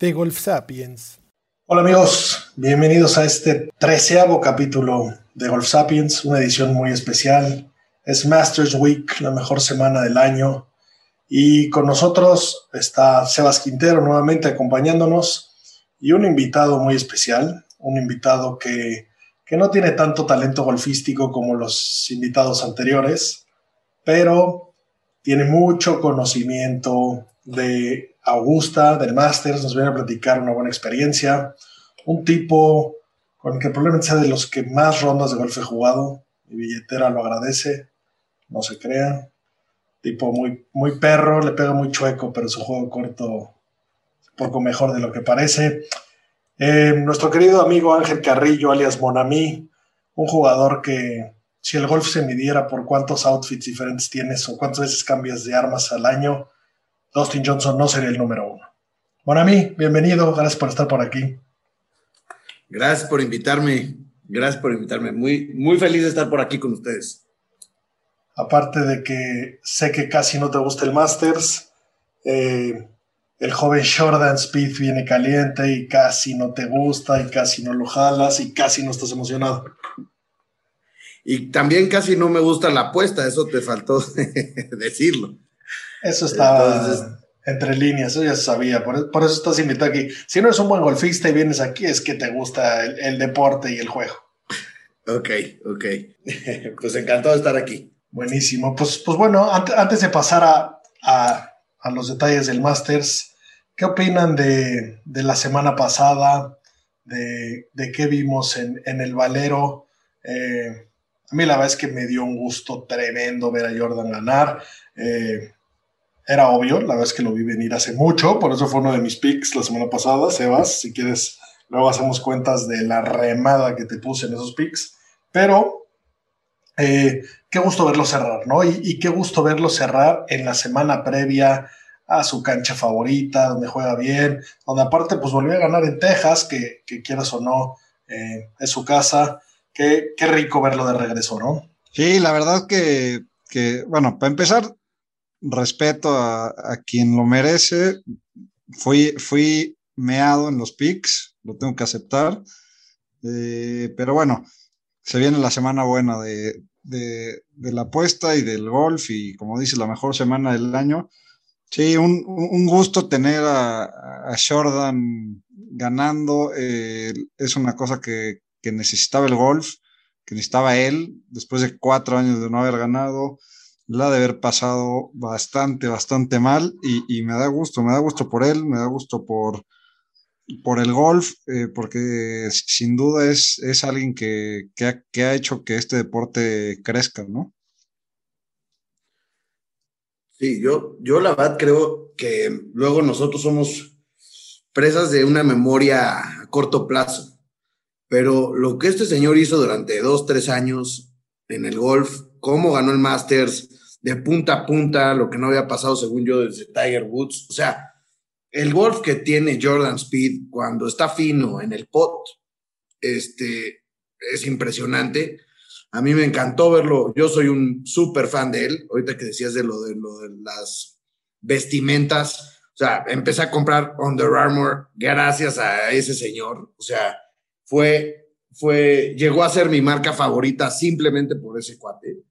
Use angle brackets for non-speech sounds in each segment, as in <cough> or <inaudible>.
De Golf Sapiens. Hola amigos, bienvenidos a este treceavo capítulo de Golf Sapiens, una edición muy especial. Es Masters Week, la mejor semana del año. Y con nosotros está Sebas Quintero nuevamente acompañándonos y un invitado muy especial, un invitado que, que no tiene tanto talento golfístico como los invitados anteriores, pero tiene mucho conocimiento de Augusta, del Masters, nos viene a platicar una buena experiencia, un tipo con el que probablemente sea de los que más rondas de golf he jugado, mi billetera lo agradece, no se crean, tipo muy, muy perro, le pega muy chueco, pero su juego corto un poco mejor de lo que parece. Eh, nuestro querido amigo Ángel Carrillo, alias Monami, un jugador que si el golf se midiera por cuántos outfits diferentes tienes o cuántas veces cambias de armas al año, Dustin Johnson no sería el número uno. Monami, bienvenido, gracias por estar por aquí. Gracias por invitarme, gracias por invitarme. Muy, muy feliz de estar por aquí con ustedes. Aparte de que sé que casi no te gusta el Masters, eh, el joven Jordan Speed viene caliente y casi no te gusta y casi no lo jalas y casi no estás emocionado. Y también casi no me gusta la apuesta, eso te faltó <laughs> decirlo. Eso estaba entre líneas, eso ya se sabía, por, eso estás invitado aquí. Si no eres un buen golfista y vienes aquí, es que te gusta el, deporte y el juego. Ok, ok. <laughs> pues encantado de estar aquí. Buenísimo. Pues, pues bueno, antes, de pasar a, los detalles del Masters, ¿qué opinan de, la semana pasada? De, qué vimos en, el Valero? Eh, a mí la verdad es que me dio un gusto tremendo ver a Jordan ganar. Eh, era obvio, la verdad es que lo vi venir hace mucho, por eso fue uno de mis picks la semana pasada. Sebas, si quieres, luego hacemos cuentas de la remada que te puse en esos picks. Pero eh, qué gusto verlo cerrar, ¿no? Y, qué gusto verlo cerrar en la semana previa a su cancha favorita, donde juega bien, donde aparte pues volvió a ganar en Texas, que, quieras o no, eh, es su casa. Qué, qué, rico verlo de regreso, ¿no? Sí, la verdad que, que bueno, para empezar, respeto a, quien lo merece. Fui, fui meado en los picks, lo tengo que aceptar. Eh, pero bueno, se viene la semana buena de, la apuesta y del golf y como dice, la mejor semana del año. Sí, un, gusto tener a, Jordan ganando. Eh, es una cosa que, que, necesitaba el golf, que necesitaba él después de cuatro años de no haber ganado la de haber pasado bastante, bastante mal y, me da gusto, me da gusto por él, me da gusto por, por el golf, eh, porque sin duda es, es alguien que, ha, hecho que este deporte crezca, ¿no? Sí, yo, yo la verdad creo que luego nosotros somos presas de una memoria a corto plazo, pero lo que este señor hizo durante dos, tres años en el golf, cómo ganó el Masters, de punta a punta, lo que no había pasado, según yo, desde Tiger Woods. O sea, el golf que tiene Jordan Speed cuando está fino en el pot, este, es impresionante. A mí me encantó verlo. Yo soy un súper fan de él. Ahorita que decías de lo de, lo de las vestimentas. O sea, empecé a comprar Under Armour gracias a ese señor. O sea, fue, fue, llegó a ser mi marca favorita simplemente por ese cuate.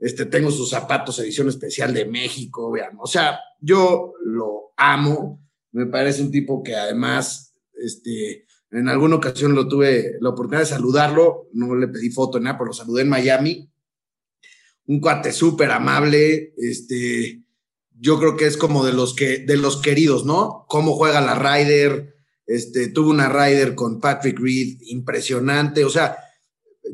Este, tengo sus zapatos edición especial de México, vean. O sea, yo lo amo. Me parece un tipo que además, este, en alguna ocasión lo tuve la oportunidad de saludarlo. No le pedí foto nada, pero lo saludé en Miami. Un cuate súper amable. Este, yo creo que es como de los que, de los queridos, ¿no? Cómo juega la Ryder. Este, tuvo una Ryder con Patrick Reed impresionante. O sea,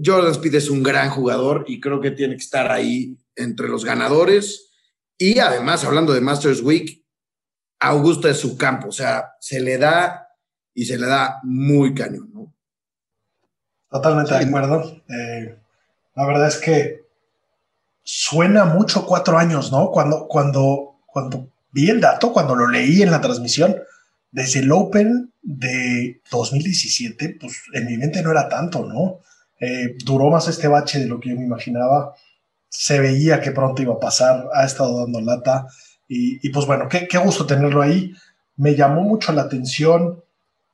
Jordan Speed es un gran jugador y creo que tiene que estar ahí entre los ganadores Y además, hablando de Masters Week, Augusta es su campo, o sea, se le da y se le da muy cañón, ¿no? Totalmente de acuerdo. Eh, la verdad es que suena mucho cuatro años, ¿no? Cuando, cuando, cuando vi el dato, cuando lo leí en la transmisión, desde el Open de 2017, pues en mi mente no era tanto, ¿no? Eh, duró más este bache de lo que yo me imaginaba. Se veía que pronto iba a pasar, ha estado dando lata. Y, pues bueno, qué, gusto tenerlo ahí. Me llamó mucho la atención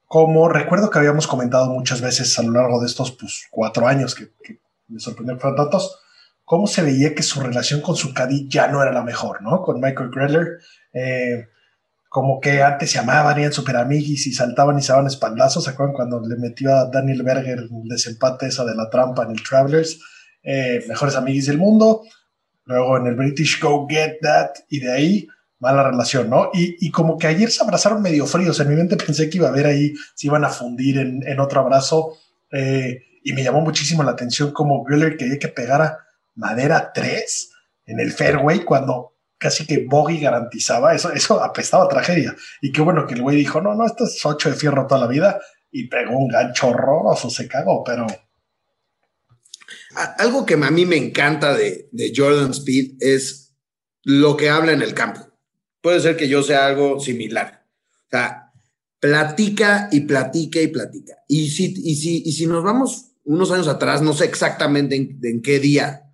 como recuerdo que habíamos comentado muchas veces a lo largo de estos pues, cuatro años que, me sorprendió que fueron tantos, cómo se veía que su relación con su caddy ya no era la mejor, ¿no? Con Michael Greller. Eh, como que antes se amaban, eran super amiguis y saltaban y se daban espaldazos. ¿Se acuerdan cuando le metió a Daniel Berger el desempate esa de la trampa en el Travelers? Eh, mejores amiguis del mundo. Luego en el British Go Get That. Y de ahí, mala relación, ¿no? Y, como que ayer se abrazaron medio fríos. En mi mente pensé que iba a haber ahí, se iban a fundir en, otro abrazo. Eh, y me llamó muchísimo la atención como Griller quería que pegara madera 3 en el fairway cuando casi que Boggy garantizaba, eso, eso apestaba tragedia. Y qué bueno que el güey dijo, no, no, esto es 8 de fierro toda la vida, y pegó un gancho horroroso, se cagó, pero... Algo que a mí me encanta de, de Jordan Speed es lo que habla en el campo. Puede ser que yo sea algo similar. O sea, platica y platica y platica. Y si, y si, y si nos vamos unos años atrás, no sé exactamente en, en qué día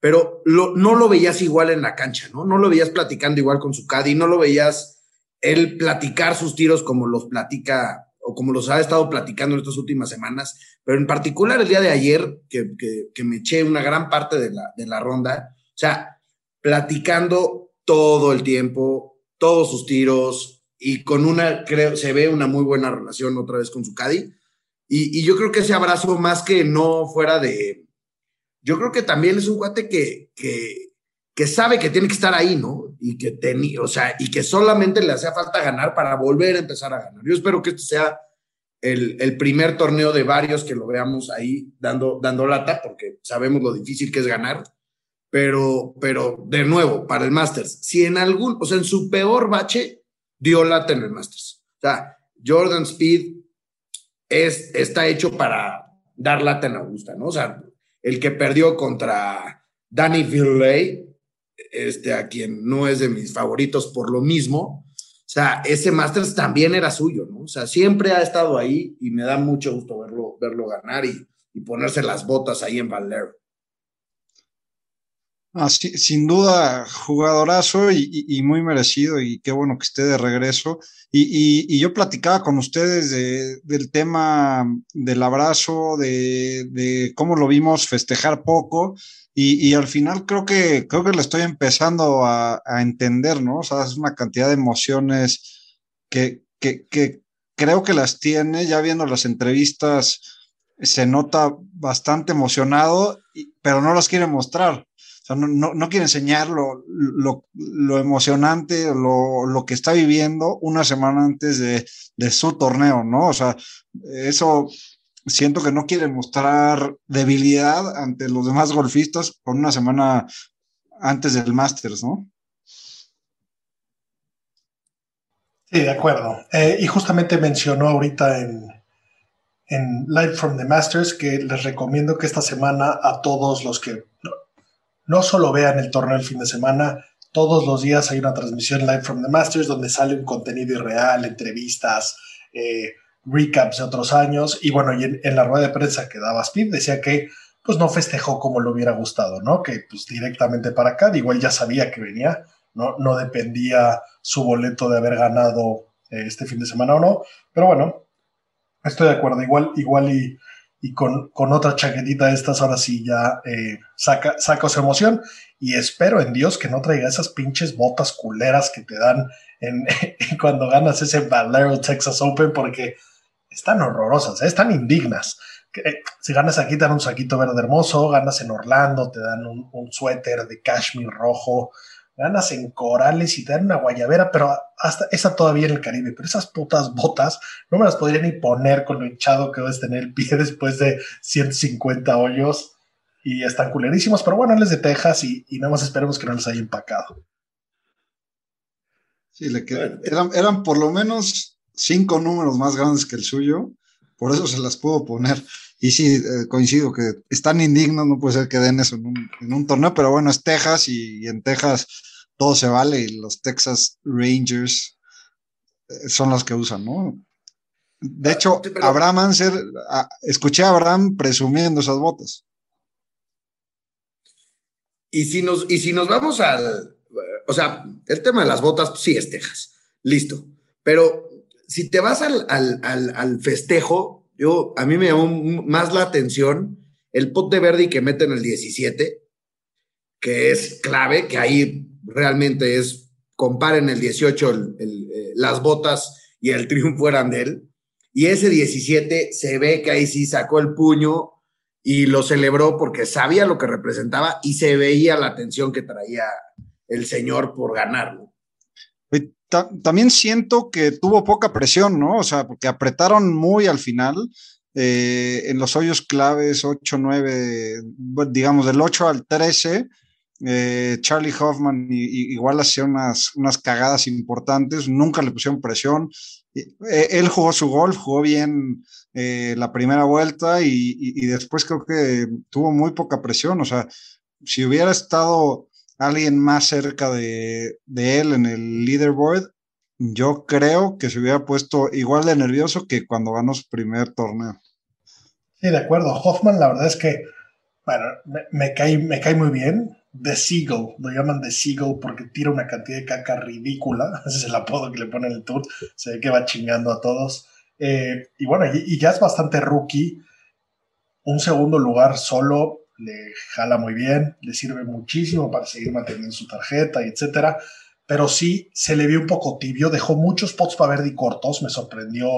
pero no lo veías igual en la cancha, ¿no? No lo veías platicando igual con su caddy, no lo veías él platicar sus tiros como los platica o como los ha estado platicando en estas últimas semanas, pero en particular el día de ayer, que, que, me eché una gran parte de la, de la ronda, o sea, platicando todo el tiempo, todos sus tiros, y con una, creo, se ve una muy buena relación otra vez con su caddy. Y, y yo creo que ese abrazo, más que no fuera de, yo creo que también es un cuate que, que, sabe que tiene que estar ahí, ¿no? Y que, tenía, o sea, y que solamente le hacía falta ganar para volver a empezar a ganar. Yo espero que este sea el, el, primer torneo de varios que lo veamos ahí dando, dando lata, porque sabemos lo difícil que es ganar. Pero, pero de nuevo, para el Masters, si en algún, o sea, en su peor bache, dio lata en el Masters. O sea, Jordan Speed es, está hecho para dar lata en Augusta, ¿no? O sea, el que perdió contra Danny Villay, este, a quien no es de mis favoritos por lo mismo. O sea, ese Masters también era suyo, ¿no? O sea, siempre ha estado ahí y me da mucho gusto verlo, verlo ganar y, ponerse las botas ahí en Valero. Ah, sin duda, jugadorazo y, muy merecido y qué bueno que esté de regreso. Y, yo platicaba con ustedes del tema del abrazo, de, cómo lo vimos festejar poco y, al final creo que, creo que lo estoy empezando a, entender, ¿no? O sea, es una cantidad de emociones que, que, que creo que las tiene, ya viendo las entrevistas, se nota bastante emocionado, pero no las quiere mostrar no, no, quiere enseñar lo, emocionante, lo, lo, que está viviendo una semana antes de, de, su torneo, ¿no? O sea, eso siento que no quiere mostrar debilidad ante los demás golfistas con una semana antes del Masters, ¿no? Sí, de acuerdo. Eh, y justamente mencionó ahorita en, en Live from the Masters que les recomiendo que esta semana a todos los que no solo vean el torneo el fin de semana, todos los días hay una transmisión live from the Masters donde sale un contenido irreal, entrevistas, eh, recaps de otros años. Y bueno, en, la rueda de prensa que daba Speed decía que pues no festejó como le hubiera gustado, ¿no? Que pues directamente para acá, igual ya sabía que venía, no, no dependía su boleto de haber ganado eh, este fin de semana o no. Pero bueno, estoy de acuerdo, igual, igual y y con, con, otra chaquetita de estas, ahora sí ya eh, saca, su emoción. Y espero en Dios que no traiga esas pinches botas culeras que te dan en, <laughs> cuando ganas ese Valero Texas Open, porque están horrorosas, ¿eh? están indignas. Eh, si ganas aquí, te dan un saquito verde hermoso, ganas en Orlando, te dan un, un suéter de cashmere rojo, ganas en corales y te dan una guayabera, pero hasta esa todavía en el Caribe. Pero esas putas botas no me las podría ni poner con lo hinchado que debes tener el pie <laughs> después de 150 hoyos y están culerísimos. Pero bueno, él es de Texas y, nada más esperemos que no les haya empacado. Sí, le eran, eran por lo menos cinco números más grandes que el suyo, por eso se las puedo poner. Y sí, eh, coincido que están indignos, no puede ser que den eso en un, torneo, pero bueno, es Texas y, en Texas todo se vale y los Texas Rangers eh, son los que usan, ¿no? De ah, hecho, Abraham Anser, ah, escuché a Abraham presumiendo esas botas. Y si nos, y si nos vamos al, o sea, el tema de las botas, sí es Texas, listo. Pero si te vas al, al festejo, yo, a mí me llamó más la atención el pot de Verdi que mete en el 17, que es clave, que ahí realmente es, comparen el 18, eh, las botas y el triunfo eran de él. Y ese 17 se ve que ahí sí sacó el puño y lo celebró porque sabía lo que representaba y se veía la atención que traía el señor por ganarlo también siento que tuvo poca presión, ¿no? O sea, porque apretaron muy al final. Eh, en los hoyos claves 8, 9, digamos del 8 al 13, eh, Charlie Hoffman igual hacía unas, unas cagadas importantes, nunca le pusieron presión. Eh, él jugó su golf, jugó bien la primera vuelta y, después creo que tuvo muy poca presión. O sea, si hubiera estado alguien más cerca de, él en el leaderboard, yo creo que se hubiera puesto igual de nervioso que cuando ganó su primer torneo. Sí, de acuerdo. Hoffman, la verdad es que, bueno, me, cae, me cae muy bien. The Seagull, lo llaman The Seagull porque tira una cantidad de caca ridícula. <laughs> Ese es el apodo que le pone en el tour. Se ve que va chingando a todos. Eh, y bueno, y, ya es bastante rookie. Un segundo lugar solo le jala muy bien, le sirve muchísimo para seguir manteniendo su tarjeta y etcétera. Pero sí se le vio un poco tibio, dejó muchos pots para Verdi cortos, me sorprendió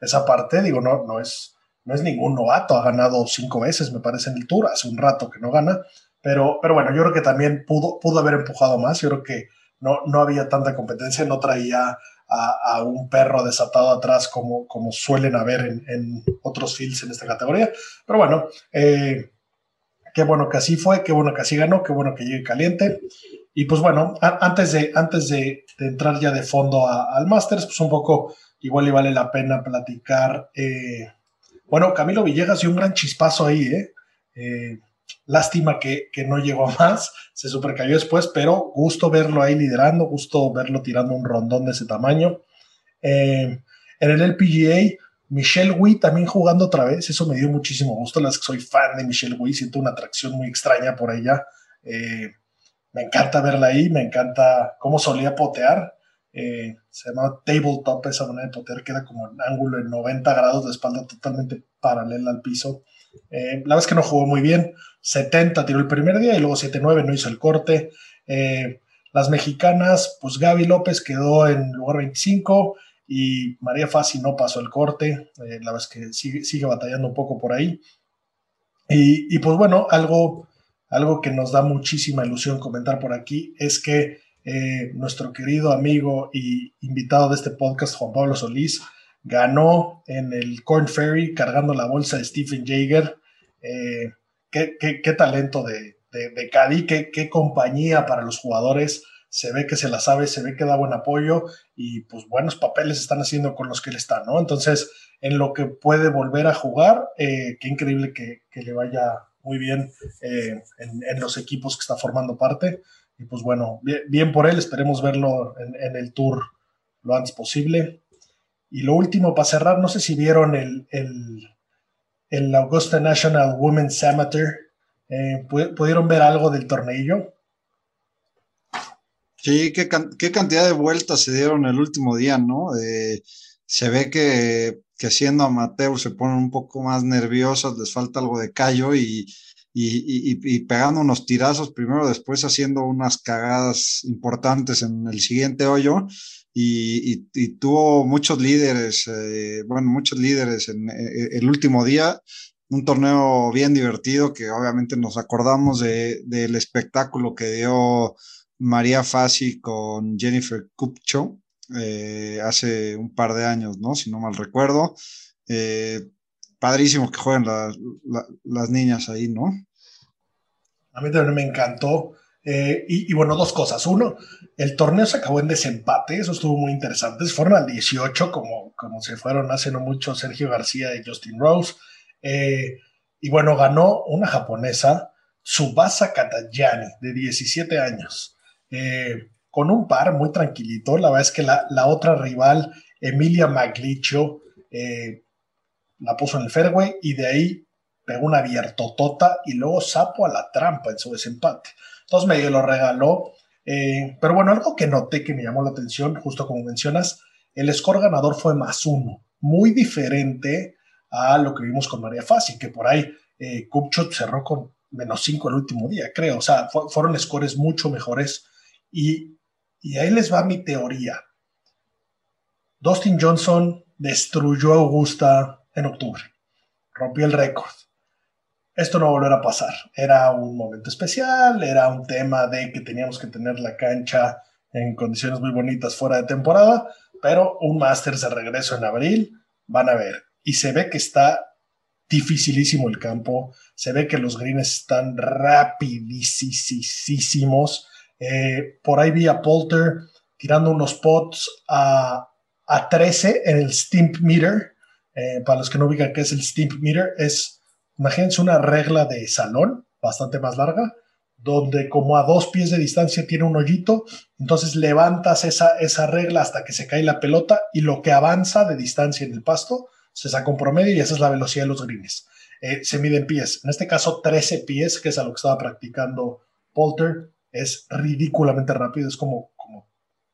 esa parte. Digo, no, no, es, no es ningún novato, ha ganado cinco veces, me parece, en el Tour, hace un rato que no gana. Pero, pero bueno, yo creo que también pudo, pudo haber empujado más. Yo creo que no, no había tanta competencia, no traía a, un perro desatado atrás como, como suelen haber en, otros fields en esta categoría. Pero bueno, eh, Qué bueno que así fue, qué bueno que así ganó, qué bueno que llegue caliente. Y pues bueno, antes de, antes de, entrar ya de fondo al Masters, pues un poco igual y vale la pena platicar. Eh, bueno, Camilo Villegas dio un gran chispazo ahí, ¿eh? eh lástima que, no llegó más, se supercayó después, pero gusto verlo ahí liderando, gusto verlo tirando un rondón de ese tamaño. Eh, en el LPGA, Michelle Wee también jugando otra vez, eso me dio muchísimo gusto. Las que soy fan de Michelle Wee, siento una atracción muy extraña por ella. Eh, me encanta verla ahí, me encanta cómo solía potear. Eh, se llama tabletop, esa manera de potear, queda como en ángulo en 90 grados de espalda totalmente paralela al piso. Eh, la vez que no jugó muy bien, 70 tiró el primer día y luego 7-9 no hizo el corte. las mexicanas, pues Gaby López quedó en lugar 25, y María Fassi no pasó el corte, eh, la es que sigue, batallando un poco por ahí. Y, pues bueno, algo, algo que nos da muchísima ilusión comentar por aquí es que eh, nuestro querido amigo y invitado de este podcast, Juan Pablo Solís, ganó en el Corn Ferry cargando la bolsa de Stephen Jaeger. Eh, qué, talento de, de, de qué, qué compañía para los jugadores se ve que se la sabe, se ve que da buen apoyo y pues buenos papeles están haciendo con los que él está, ¿no? Entonces, en lo que puede volver a jugar, eh, qué increíble que, le vaya muy bien eh, en, los equipos que está formando parte. Y pues bueno, bien, por él, esperemos verlo en, el tour lo antes posible. Y lo último, para cerrar, no sé si vieron el, el, Augusta National Women's Amateur. Eh, ¿Pudieron ver algo del tornillo? Sí, qué, cantidad de vueltas se dieron el último día, ¿no? se ve que, que siendo amateur se ponen un poco más nerviosas, les falta algo de callo y, y, pegando unos tirazos primero, después haciendo unas cagadas importantes en el siguiente hoyo y, tuvo muchos líderes, eh, bueno, muchos líderes en, eh, el último día. Un torneo bien divertido que obviamente nos acordamos de, del espectáculo que dio María Fassi con Jennifer Kupcho eh, hace un par de años, ¿no? Si no mal recuerdo. Eh, padrísimo que jueguen las niñas ahí, ¿no? A mí también me encantó. Eh, y, bueno, dos cosas. Uno, el torneo se acabó en desempate, eso estuvo muy interesante. Fueron al 18, como, como se fueron hace no mucho Sergio García y Justin Rose. Eh, y bueno, ganó una japonesa, Tsubasa Katayani, de 17 años, eh, con un par muy tranquilito. La verdad es que la, la otra rival, Emilia Maglicio, la puso en el fairway y de ahí pegó una abiertotota y luego sapo a la trampa en su desempate. Entonces medio lo regaló. Eh, pero bueno, algo que noté que me llamó la atención, justo como mencionas, el score ganador fue más uno, muy diferente a lo que vimos con María Fassi, que por ahí eh, cerró con menos cinco el último día, creo. O sea, fueron scores mucho mejores. Y, y ahí les va mi teoría. Dustin Johnson destruyó a Augusta en octubre. Rompió el récord esto no volverá a pasar. Era un momento especial, era un tema de que teníamos que tener la cancha en condiciones muy bonitas fuera de temporada, pero un Masters de regreso en abril, van a ver. Y se ve que está dificilísimo el campo, se ve que los greens están rapidísimos. Eh, por ahí vi a Polter tirando unos pots a, 13 en el Stimp Meter. Eh, para los que no ubican qué es el Stimp Meter, es Imagínense una regla de salón bastante más larga, donde como a dos pies de distancia tiene un hoyito, entonces levantas esa, esa regla hasta que se cae la pelota y lo que avanza de distancia en el pasto se saca un promedio y esa es la velocidad de los greens. Eh, se miden pies, en este caso 13 pies, que es a lo que estaba practicando Polter, es ridículamente rápido, es como, como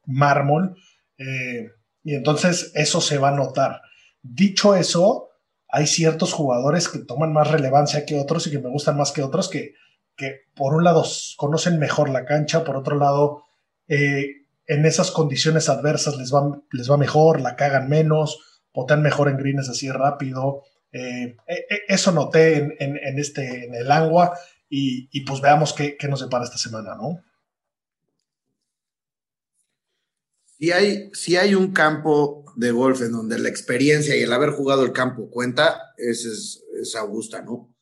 mármol, eh, y entonces eso se va a notar. Dicho eso, hay ciertos jugadores que toman más relevancia que otros y que me gustan más que otros, que, que por un lado conocen mejor la cancha, por otro lado, eh, en esas condiciones adversas les va, les va mejor, la cagan menos, poten mejor en greens así rápido. Eh, e, e, eso noté en, este, en el agua y, pues veamos qué, qué nos depara esta semana, ¿no? Si hay, si hay un campo de golf en donde la experiencia y el haber jugado el campo cuenta, ese es, Augusta, ¿no?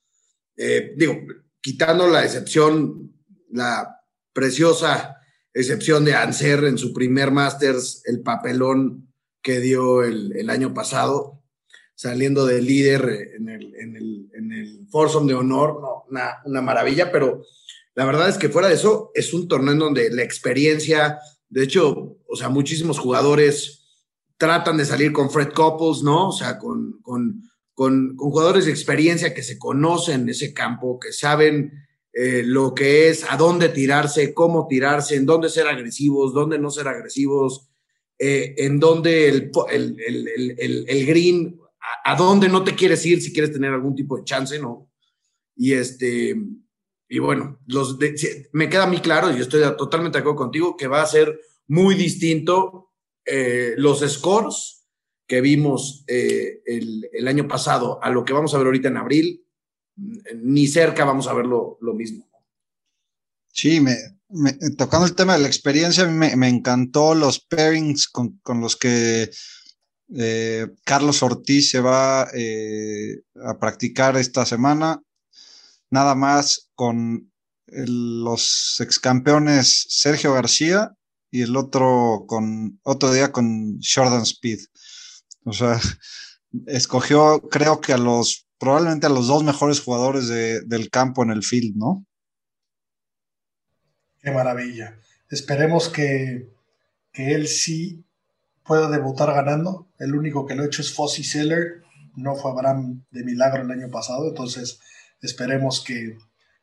Eh, digo, quitando la excepción, la preciosa excepción de Anser en su primer Masters, el papelón que dio el, año pasado, saliendo de líder en el, en el, en el de honor, no, una, una maravilla, pero la verdad es que fuera de eso, es un torneo en donde la experiencia, de hecho, o sea, muchísimos jugadores tratan de salir con Fred Couples, ¿no? O sea, con, con, con, jugadores de experiencia que se conocen ese campo, que saben eh, lo que es, a dónde tirarse, cómo tirarse, en dónde ser agresivos, dónde no ser agresivos, eh, en dónde el, el, el, green, a, a, dónde no te quieres ir si quieres tener algún tipo de chance, ¿no? Y este, y bueno, me queda muy claro, y estoy totalmente de acuerdo contigo, que va a ser muy distinto eh, los scores que vimos eh, el, año pasado a lo que vamos a ver ahorita en abril, ni cerca vamos a ver lo, mismo. Sí, me, tocando el tema de la experiencia, me, me encantó los pairings con, los que eh, Carlos Ortiz se va a practicar esta semana nada más con los ex campeones Sergio García y el otro con otro día con Jordan Speed. O sea, <laughs> escogió, creo que a los, probablemente a los dos mejores jugadores del campo en el field, ¿no? Qué maravilla. Esperemos que, que él sí pueda debutar ganando. El único que lo ha hecho es Fossi Seller, no fue Abraham de milagro el año pasado, entonces Esperemos que,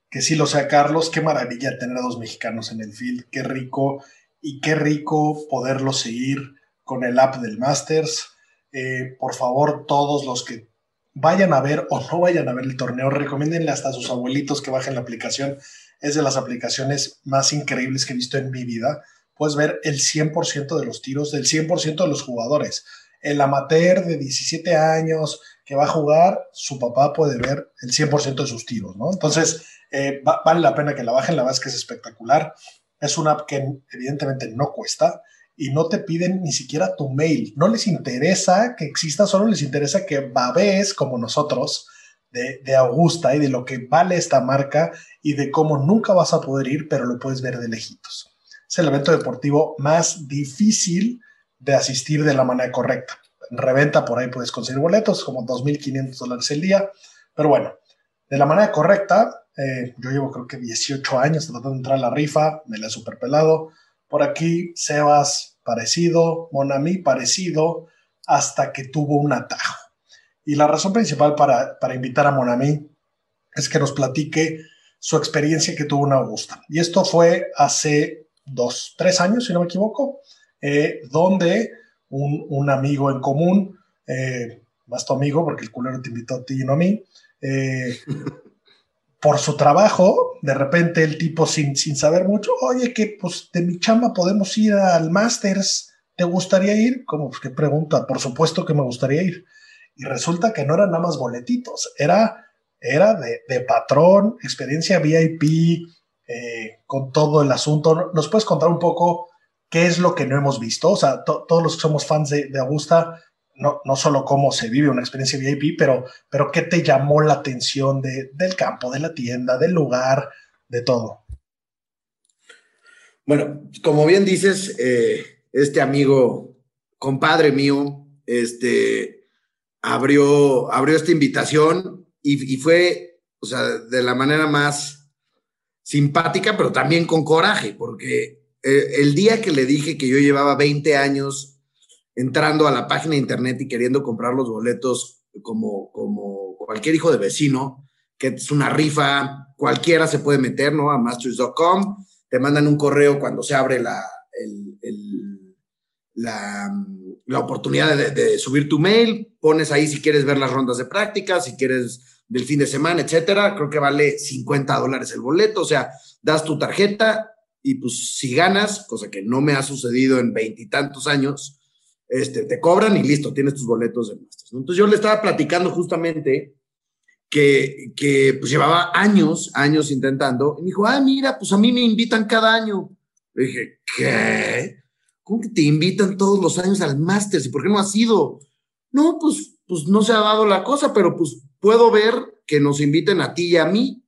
que sí lo sea Carlos. Qué maravilla tener a dos mexicanos en el field. Qué rico y qué rico poderlo seguir con el app del Masters. Eh, por favor, todos los que vayan a ver o no vayan a ver el torneo, recomiéndenle hasta a sus abuelitos que bajen la aplicación. Es de las aplicaciones más increíbles que he visto en mi vida. Puedes ver el 100% de los tiros del 100% de los jugadores. El amateur de 17 años, que va a jugar, su papá puede ver el 100% de sus tiros, ¿no? Entonces, eh, vale la pena que la bajen, la verdad es que es espectacular. Es una app que evidentemente no cuesta y no te piden ni siquiera tu mail. No les interesa que exista, solo les interesa que babes como nosotros de, Augusta y de lo que vale esta marca y de cómo nunca vas a poder ir, pero lo puedes ver de lejitos. Es el evento deportivo más difícil de asistir de la manera correcta. En reventa por ahí puedes conseguir boletos, como 2.500 dólares el día, pero bueno, de la manera correcta, eh, yo llevo creo que 18 años tratando de entrar a la rifa, me la he super pelado. Por aquí, Sebas parecido, Monami parecido, hasta que tuvo un atajo. Y la razón principal para, invitar a Monami es que nos platique su experiencia que tuvo en Augusta. Y esto fue hace dos, tres años, si no me equivoco, eh, donde un, amigo en común, eh, más tu amigo, porque el culero te invitó a ti y no a mí, eh, <laughs> por su trabajo, de repente el tipo sin, sin saber mucho, oye, que pues de mi chamba podemos ir al Masters, ¿te gustaría ir? Como pues, que pregunta, por supuesto que me gustaría ir y resulta que no eran nada más boletitos, era, era de, patrón, experiencia VIP, eh, con todo el asunto. ¿Nos puedes contar un poco qué es lo que no hemos visto? O sea, todos los que somos fans de, Augusta, no, no, solo cómo se vive una experiencia VIP, pero, pero qué te llamó la atención del campo, de la tienda, del lugar, de todo. Bueno, como bien dices, eh, este amigo, compadre mío, este, abrió, abrió esta invitación y, fue, o sea, de la manera más simpática, pero también con coraje, porque eh, el día que le dije que yo llevaba 20 años entrando a la página de internet y queriendo comprar los boletos como, como cualquier hijo de vecino, que es una rifa, cualquiera se puede meter, ¿no? A masters.com, te mandan un correo cuando se abre la, la, la oportunidad de, subir tu mail, pones ahí si quieres ver las rondas de práctica, si quieres del fin de semana, etcétera. Creo que vale 50 dólares el boleto, o sea, das tu tarjeta y pues si ganas, cosa que no me ha sucedido en veintitantos años, este, te cobran y listo, tienes tus boletos de Masters. Entonces yo le estaba platicando justamente que, que pues llevaba años, años intentando, y me dijo, ah, mira, pues a mí me invitan cada año. Le dije, ¿qué? ¿Cómo que te invitan todos los años al Masters? ¿Y por qué no has ido? No, pues, pues no se ha dado la cosa, pero pues puedo ver que nos inviten a ti y a mí.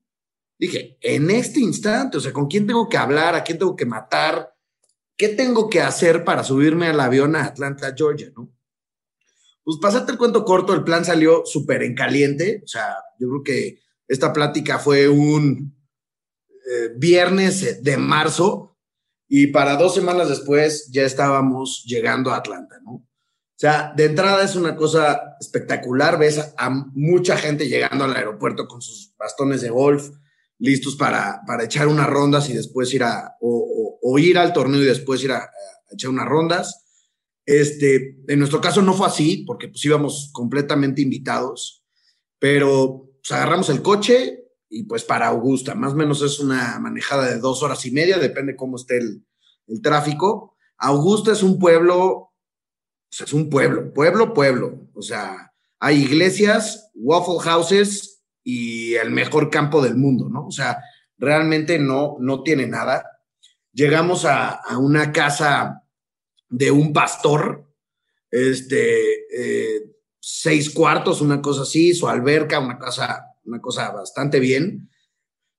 Dije, en este instante, o sea, ¿con quién tengo que hablar? ¿A quién tengo que matar? ¿Qué tengo que hacer para subirme al avión a Atlanta, Georgia? ¿no? Pues pasate el cuento corto, el plan salió súper en caliente. O sea, yo creo que esta plática fue un eh, viernes de marzo y para dos semanas después ya estábamos llegando a Atlanta, ¿no? O sea, de entrada es una cosa espectacular, ves a, mucha gente llegando al aeropuerto con sus bastones de golf, listos para, para echar unas rondas y después ir a, ir al torneo y después ir a, echar unas rondas. Este, en nuestro caso no fue así, porque pues íbamos completamente invitados, pero pues, agarramos el coche, y pues para Augusta, más o menos es una manejada de dos horas y media, depende cómo esté el, tráfico. Augusta es un pueblo, pues, es un pueblo, pueblo, pueblo. O sea, hay iglesias, waffle houses y el mejor campo del mundo, ¿no? O sea, realmente no, no tiene nada. Llegamos a, una casa de un pastor, este, eh, seis cuartos, una cosa así, su alberca, una casa una cosa bastante bien,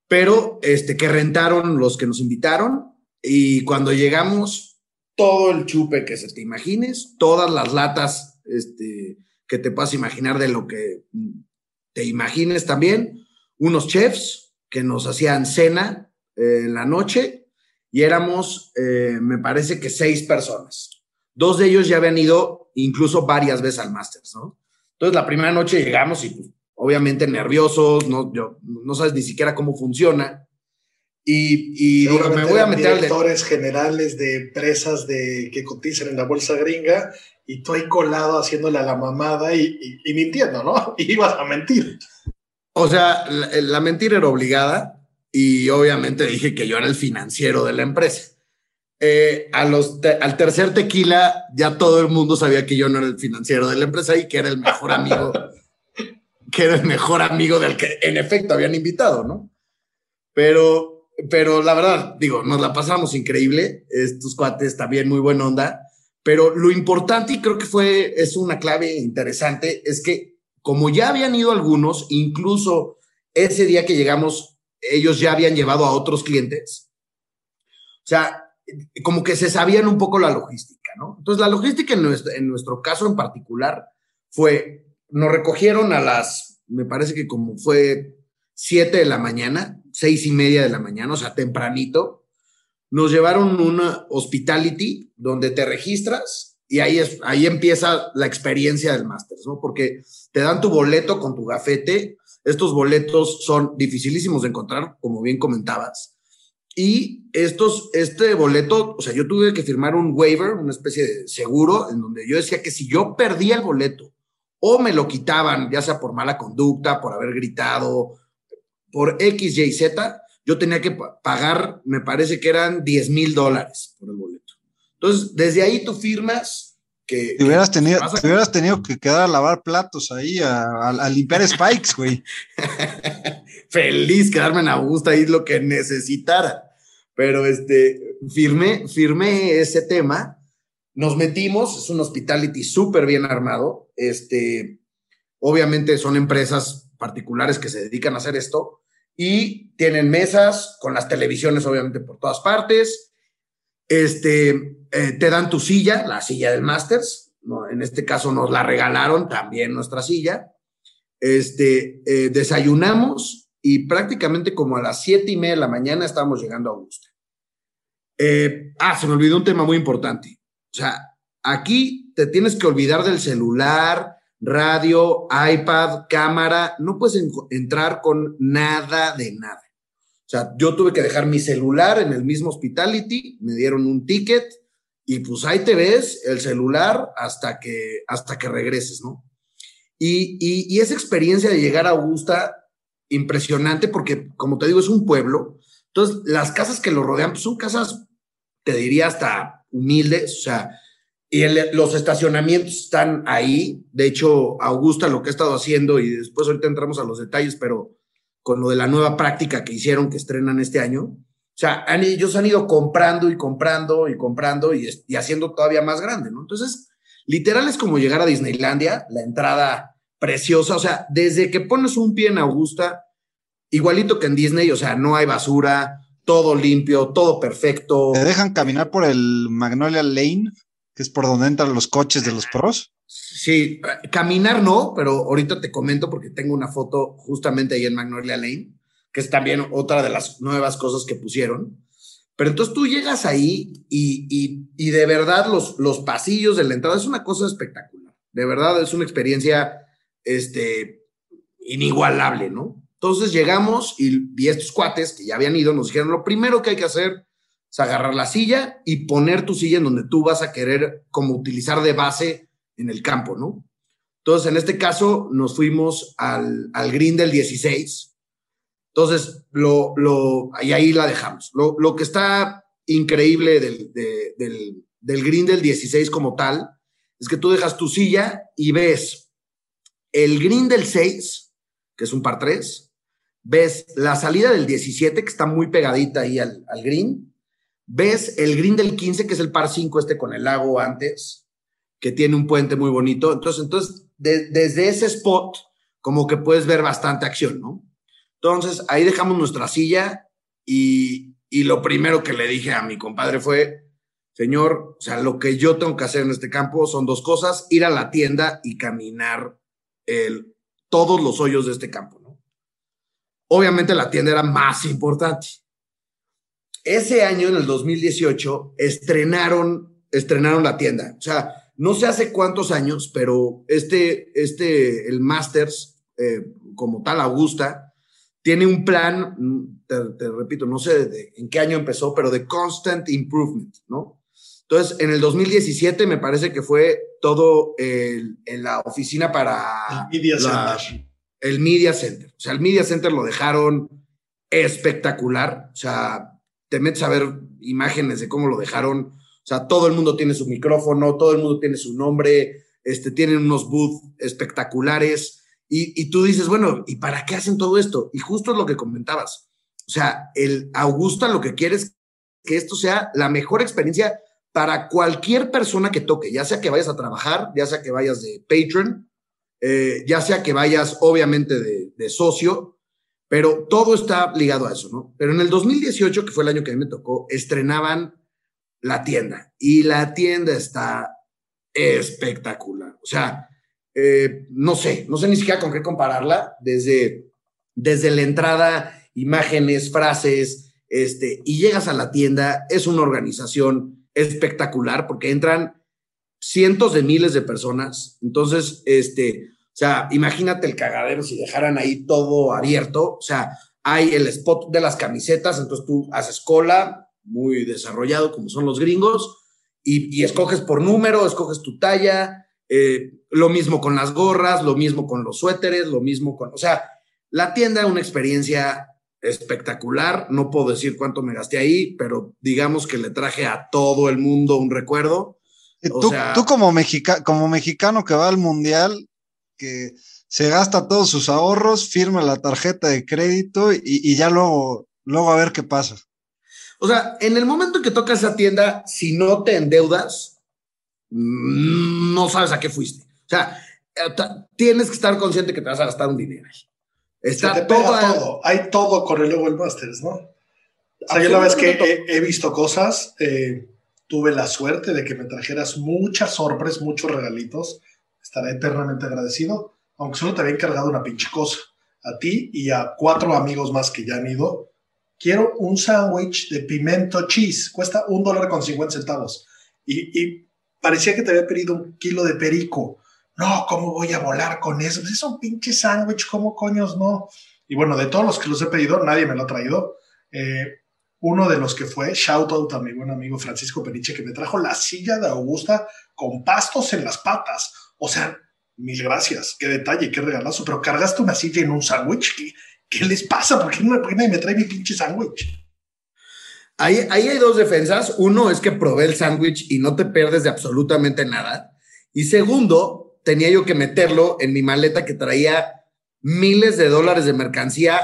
pero este, que rentaron los que nos invitaron y cuando llegamos, todo el chupe que se te imagines, todas las latas este, que te puedas imaginar de lo que te imagines también, unos chefs que nos hacían cena eh, en la noche y éramos, eh, me parece que seis personas. Dos de ellos ya habían ido incluso varias veces al Masters, ¿no? Entonces la primera noche llegamos y pues, obviamente nerviosos, no, yo, no sabes ni siquiera cómo funciona. Y, y me voy a meter directores generales de empresas de, que cotizan en la bolsa gringa y tú ahí colado haciéndole a la mamada y, y, mintiendo, ¿no? Y <laughs> ibas a mentir. O sea, la, mentira era obligada y obviamente dije que yo era el financiero de la empresa. Eh, a los al tercer tequila ya todo el mundo sabía que yo no era el financiero de la empresa y que era el mejor amigo <laughs> que era el mejor amigo del que en efecto habían invitado, ¿no? Pero, pero la verdad, digo, nos la pasamos increíble, estos cuates también muy buena onda, pero lo importante y creo que fue, es una clave interesante, es que como ya habían ido algunos, incluso ese día que llegamos, ellos ya habían llevado a otros clientes. O sea, como que se sabían un poco la logística, ¿no? Entonces, la logística en nuestro, caso en particular fue, nos recogieron a las, me parece que como fue 7 de la mañana, seis y media de la mañana, o sea, tempranito, nos llevaron una hospitality donde te registras y ahí, ahí empieza la experiencia del Masters, ¿no? Porque te dan tu boleto con tu gafete. Estos boletos son dificilísimos de encontrar, como bien comentabas. Y estos, este boleto, o sea, yo tuve que firmar un waiver, una especie de seguro, en donde yo decía que si yo perdía el boleto o me lo quitaban, ya sea por mala conducta, por haber gritado, por X, Y, Z, yo tenía que pagar, me parece que eran 10 mil dólares por el boleto. Entonces, desde ahí tú firmas que... Te hubieras, tenido, hubieras tenido que quedar a lavar platos ahí, a, limpiar spikes, güey. <laughs> Feliz quedarme en Augusta ahí lo que necesitara. Pero este, firmé, firmé ese tema, nos metimos, es un hospitality súper bien armado. Este, obviamente son empresas particulares que se dedican a hacer esto y tienen mesas con las televisiones, obviamente, por todas partes. Este, eh, te dan tu silla, la silla del Masters. En este caso nos la regalaron también nuestra silla. Este, eh, desayunamos y prácticamente como a las siete y media de la mañana estábamos llegando a Augusta. Eh, ah, se me olvidó un tema muy importante. O sea, aquí te tienes que olvidar del celular, radio, iPad, cámara, no puedes entrar con nada de nada. O sea, yo tuve que dejar mi celular en el mismo hospitality, me dieron un ticket y pues ahí te ves el celular hasta que, hasta que regreses, ¿no? Y, y esa experiencia de llegar a Augusta, impresionante porque, como te digo, es un pueblo. Entonces, las casas que lo rodean pues, son casas, te diría, hasta humildes, o sea, y los estacionamientos están ahí. De hecho, Augusta lo que ha estado haciendo, y después ahorita entramos a los detalles, pero con lo de la nueva práctica que hicieron, que estrenan este año, o sea, ellos han ido comprando y comprando y comprando y, y haciendo todavía más grande, ¿no? Entonces, literal es como llegar a Disneylandia, la entrada preciosa, o sea, desde que pones un pie en Augusta, igualito que en Disney, o sea, no hay basura, todo limpio, todo perfecto. ¿Te dejan caminar por el Magnolia Lane? que es por donde entran los coches de los pros. Sí, caminar no, pero ahorita te comento porque tengo una foto justamente ahí en Magnolia Lane, que es también otra de las nuevas cosas que pusieron. Pero entonces tú llegas ahí y, y, de verdad los, los pasillos de la entrada es una cosa espectacular. De verdad es una experiencia este, inigualable, ¿no? Entonces llegamos y vi estos cuates que ya habían ido, nos dijeron, lo primero que hay que hacer es agarrar la silla y poner tu silla en donde tú vas a querer como utilizar de base en el campo, ¿no? Entonces, en este caso, nos fuimos al, al green del 16. Entonces, lo, lo, y ahí la dejamos. Lo, lo que está increíble del, del, del green del 16 como tal es que tú dejas tu silla y ves el green del 6, que es un par 3, ves la salida del 17, que está muy pegadita ahí al, al green, ves el green del 15, que es el par 5 este con el lago antes, que tiene un puente muy bonito. Entonces, entonces desde ese spot, como que puedes ver bastante acción, ¿no? Entonces, ahí dejamos nuestra silla y, y lo primero que le dije a mi compadre fue, señor, o sea, lo que yo tengo que hacer en este campo son dos cosas, ir a la tienda y caminar el, todos los hoyos de este campo, ¿no? Obviamente la tienda era más importante ese año, en el 2018, estrenaron, estrenaron la tienda. O sea, no sé hace cuántos años, pero este, este el Masters, eh, como tal, Augusta, tiene un plan, te, repito, no sé en qué año empezó, pero de constant improvement, ¿no? Entonces, en el 2017 me parece que fue todo en la oficina para... El Media Center. El Media Center. O sea, el Media Center lo dejaron espectacular. O sea, te metes a ver imágenes de cómo lo dejaron. Sea, todo el mundo tiene su micrófono, todo el mundo tiene su nombre, este, tienen unos booths espectaculares. Y, y tú dices, bueno, ¿y para qué hacen todo esto? Y justo es lo que comentabas. O sea, el Augusta lo que quiere es que esto sea la mejor experiencia para cualquier persona que toque, ya sea que vayas a trabajar, ya sea que vayas de patron, eh, ya sea que vayas obviamente de, de, socio, pero todo está ligado a eso, ¿no? Pero en el 2018, que fue el año que a mí me tocó, estrenaban la tienda y la tienda está espectacular. O sea, eh, no sé, no sé ni siquiera con qué compararla, desde, desde la entrada, imágenes, frases, este, y llegas a la tienda, es una organización espectacular porque entran cientos de miles de personas. Entonces, este, o sea, imagínate el cagadero si dejaran ahí todo abierto. O sea, hay el spot de las camisetas, entonces tú haces cola, muy desarrollado como son los gringos, y, escoges por número, escoges tu talla, eh, lo mismo con las gorras, lo mismo con los suéteres, lo mismo con, o sea, la tienda es una experiencia espectacular, no puedo decir cuánto me gasté ahí, pero digamos que le traje a todo el mundo un recuerdo. tú, tú como, como mexicano que va al mundial, que se gasta todos sus ahorros, firma la tarjeta de crédito y, y ya luego, luego a ver qué pasa. O sea, en el momento en que tocas esa tienda, si no te endeudas, no sabes a qué fuiste. O sea, eh, tienes que estar consciente que te vas a gastar un dinero. Está todo, Hay todo con el del Masters, ¿no? O sea, yo la vez que he, visto cosas, eh, tuve la suerte de que me trajeras muchas sorpresas, muchos regalitos. Estaré eternamente agradecido, aunque solo te había encargado una pinche cosa. A ti y a cuatro amigos más que ya han ido quiero un sándwich de pimento cheese, cuesta un dólar con 50 centavos. Y, parecía que te había pedido un kilo de perico. No, ¿cómo voy a volar con eso? Pues es un pinche sándwich, ¿cómo coños no? Y bueno, de todos los que los he pedido, nadie me lo ha traído. Eh, uno de los que fue, shout out a mi buen amigo Francisco Peniche, que me trajo la silla de Augusta con pastos en las patas. O sea, mil gracias, qué detalle, qué regalazo, pero cargaste una silla en un sándwich. ¿Qué les pasa? ¿Por qué, no, me trae mi pinche sándwich? Ahí, ahí hay dos defensas. Uno es que probé el sándwich y no te pierdes de absolutamente nada. Y segundo, tenía yo que meterlo en mi maleta que traía miles de dólares de mercancía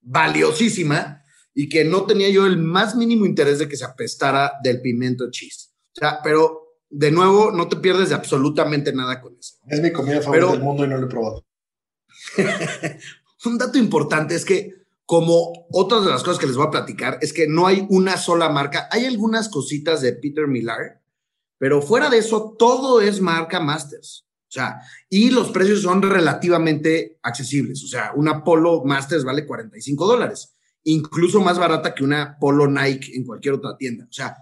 valiosísima y que no tenía yo el más mínimo interés de que se apestara del pimiento cheese. O sea, pero de nuevo, no te pierdes de absolutamente nada con eso. Es mi comida favorita del mundo y no lo he probado. <laughs> Un dato importante es que, como otras de las cosas que les voy a platicar, es que no hay una sola marca. Hay algunas cositas de Peter Millar, pero fuera de eso, todo es marca Masters. O sea, y los precios son relativamente accesibles. O sea, una Polo Masters vale 45 dólares, incluso más barata que una Polo Nike en cualquier otra tienda. O sea,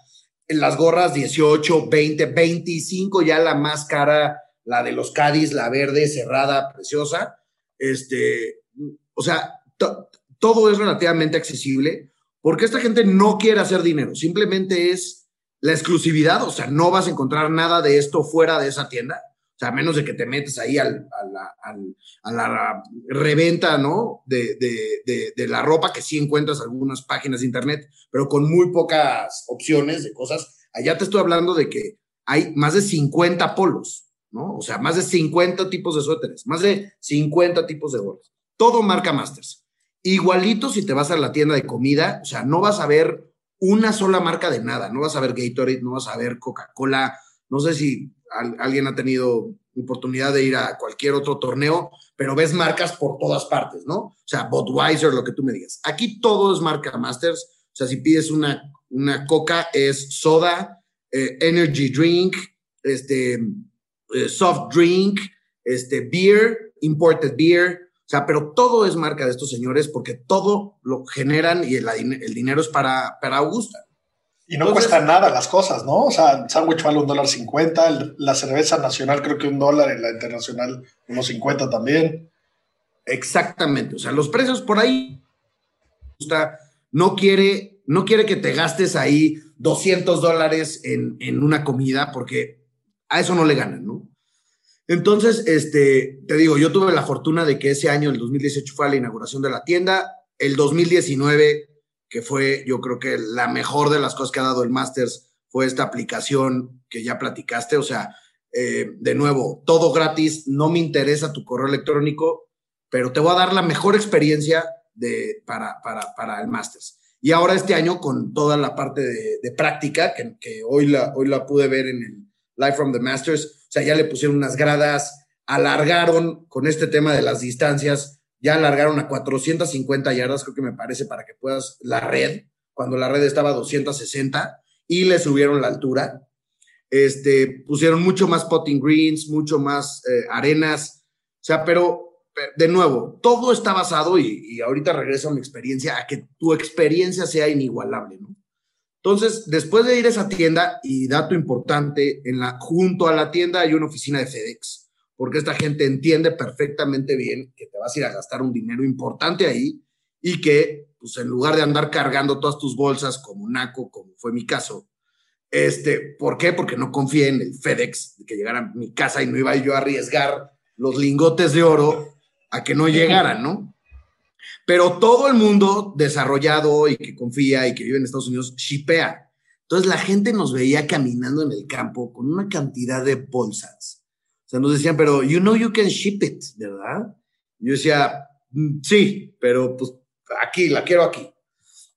en las gorras 18, 20, 25, ya la más cara, la de los Cádiz, la verde, cerrada, preciosa. Este, o sea, todo es relativamente accesible porque esta gente no quiere hacer dinero, simplemente es la exclusividad, o sea, no vas a encontrar nada de esto fuera de esa tienda, o sea, a menos de que te metes ahí al, a, la, reventa, ¿no? De, de, de, la ropa, que sí encuentras algunas páginas de internet, pero con muy pocas opciones de cosas. Allá te estoy hablando de que hay más de 50 polos, ¿no? O sea, más de 50 tipos de suéteres, más de 50 tipos de gorras todo marca Masters. Igualito si te vas a la tienda de comida, o sea, no vas a ver una sola marca de nada, no vas a ver Gatorade, no vas a ver Coca-Cola, no sé si alguien ha tenido oportunidad de ir a cualquier otro torneo, pero ves marcas por todas partes, ¿no? O sea, Budweiser, lo que tú me digas. Aquí todo es marca Masters, o sea, si pides una, una Coca es soda, eh, energy drink, este, eh, soft drink, este, beer, imported beer, o sea, pero todo es marca de estos señores porque todo lo generan y el, dinero es para, para Augusta. Y no cuesta nada las cosas, ¿no? O sea, el sándwich vale un dólar cincuenta, la cerveza nacional creo que un dólar, en la internacional unos cincuenta también. Exactamente, o sea, los precios por ahí no quiere, no quiere que te gastes ahí 200 dólares en, en una comida porque a eso no le ganan, ¿no? Entonces, este, te digo, yo tuve la fortuna de que ese año, el 2018, fue la inauguración de la tienda. El 2019, que fue, yo creo que la mejor de las cosas que ha dado el Masters, fue esta aplicación que ya platicaste. O sea, eh, de nuevo, todo gratis. No me interesa tu correo electrónico, pero te voy a dar la mejor experiencia de, para, para, para el Masters. Y ahora este año, con toda la parte de, práctica, que, que, hoy, la, hoy la pude ver en el Live from the Masters, o sea, ya le pusieron unas gradas alargaron con este tema de las distancias, ya alargaron a 450 yardas, creo que me parece, para que puedas la red, cuando la red estaba a 260, y le subieron la altura. Este, pusieron mucho más potting greens, mucho más eh, arenas, o sea, pero de nuevo, todo está basado, y, y, ahorita regreso a mi experiencia, a que tu experiencia sea inigualable, ¿no? Entonces, después de ir a esa tienda, y dato importante, en la, junto a la tienda hay una oficina de FedEx porque esta gente entiende perfectamente bien que te vas a ir a gastar un dinero importante ahí y que, pues en lugar de andar cargando todas tus bolsas como Naco, como fue mi caso, este, ¿por qué? Porque no confié en el FedEx, de que llegara a mi casa y no iba yo a arriesgar los lingotes de oro a que no <laughs> llegaran, ¿no? Pero todo el mundo desarrollado y que confía y que vive en Estados Unidos, shipea. Entonces la gente nos veía caminando en el campo con una cantidad de bolsas o sea, nos decían, pero you know you can ship it, ¿verdad? Yo decía, mm, sí, pero pues aquí, la quiero aquí.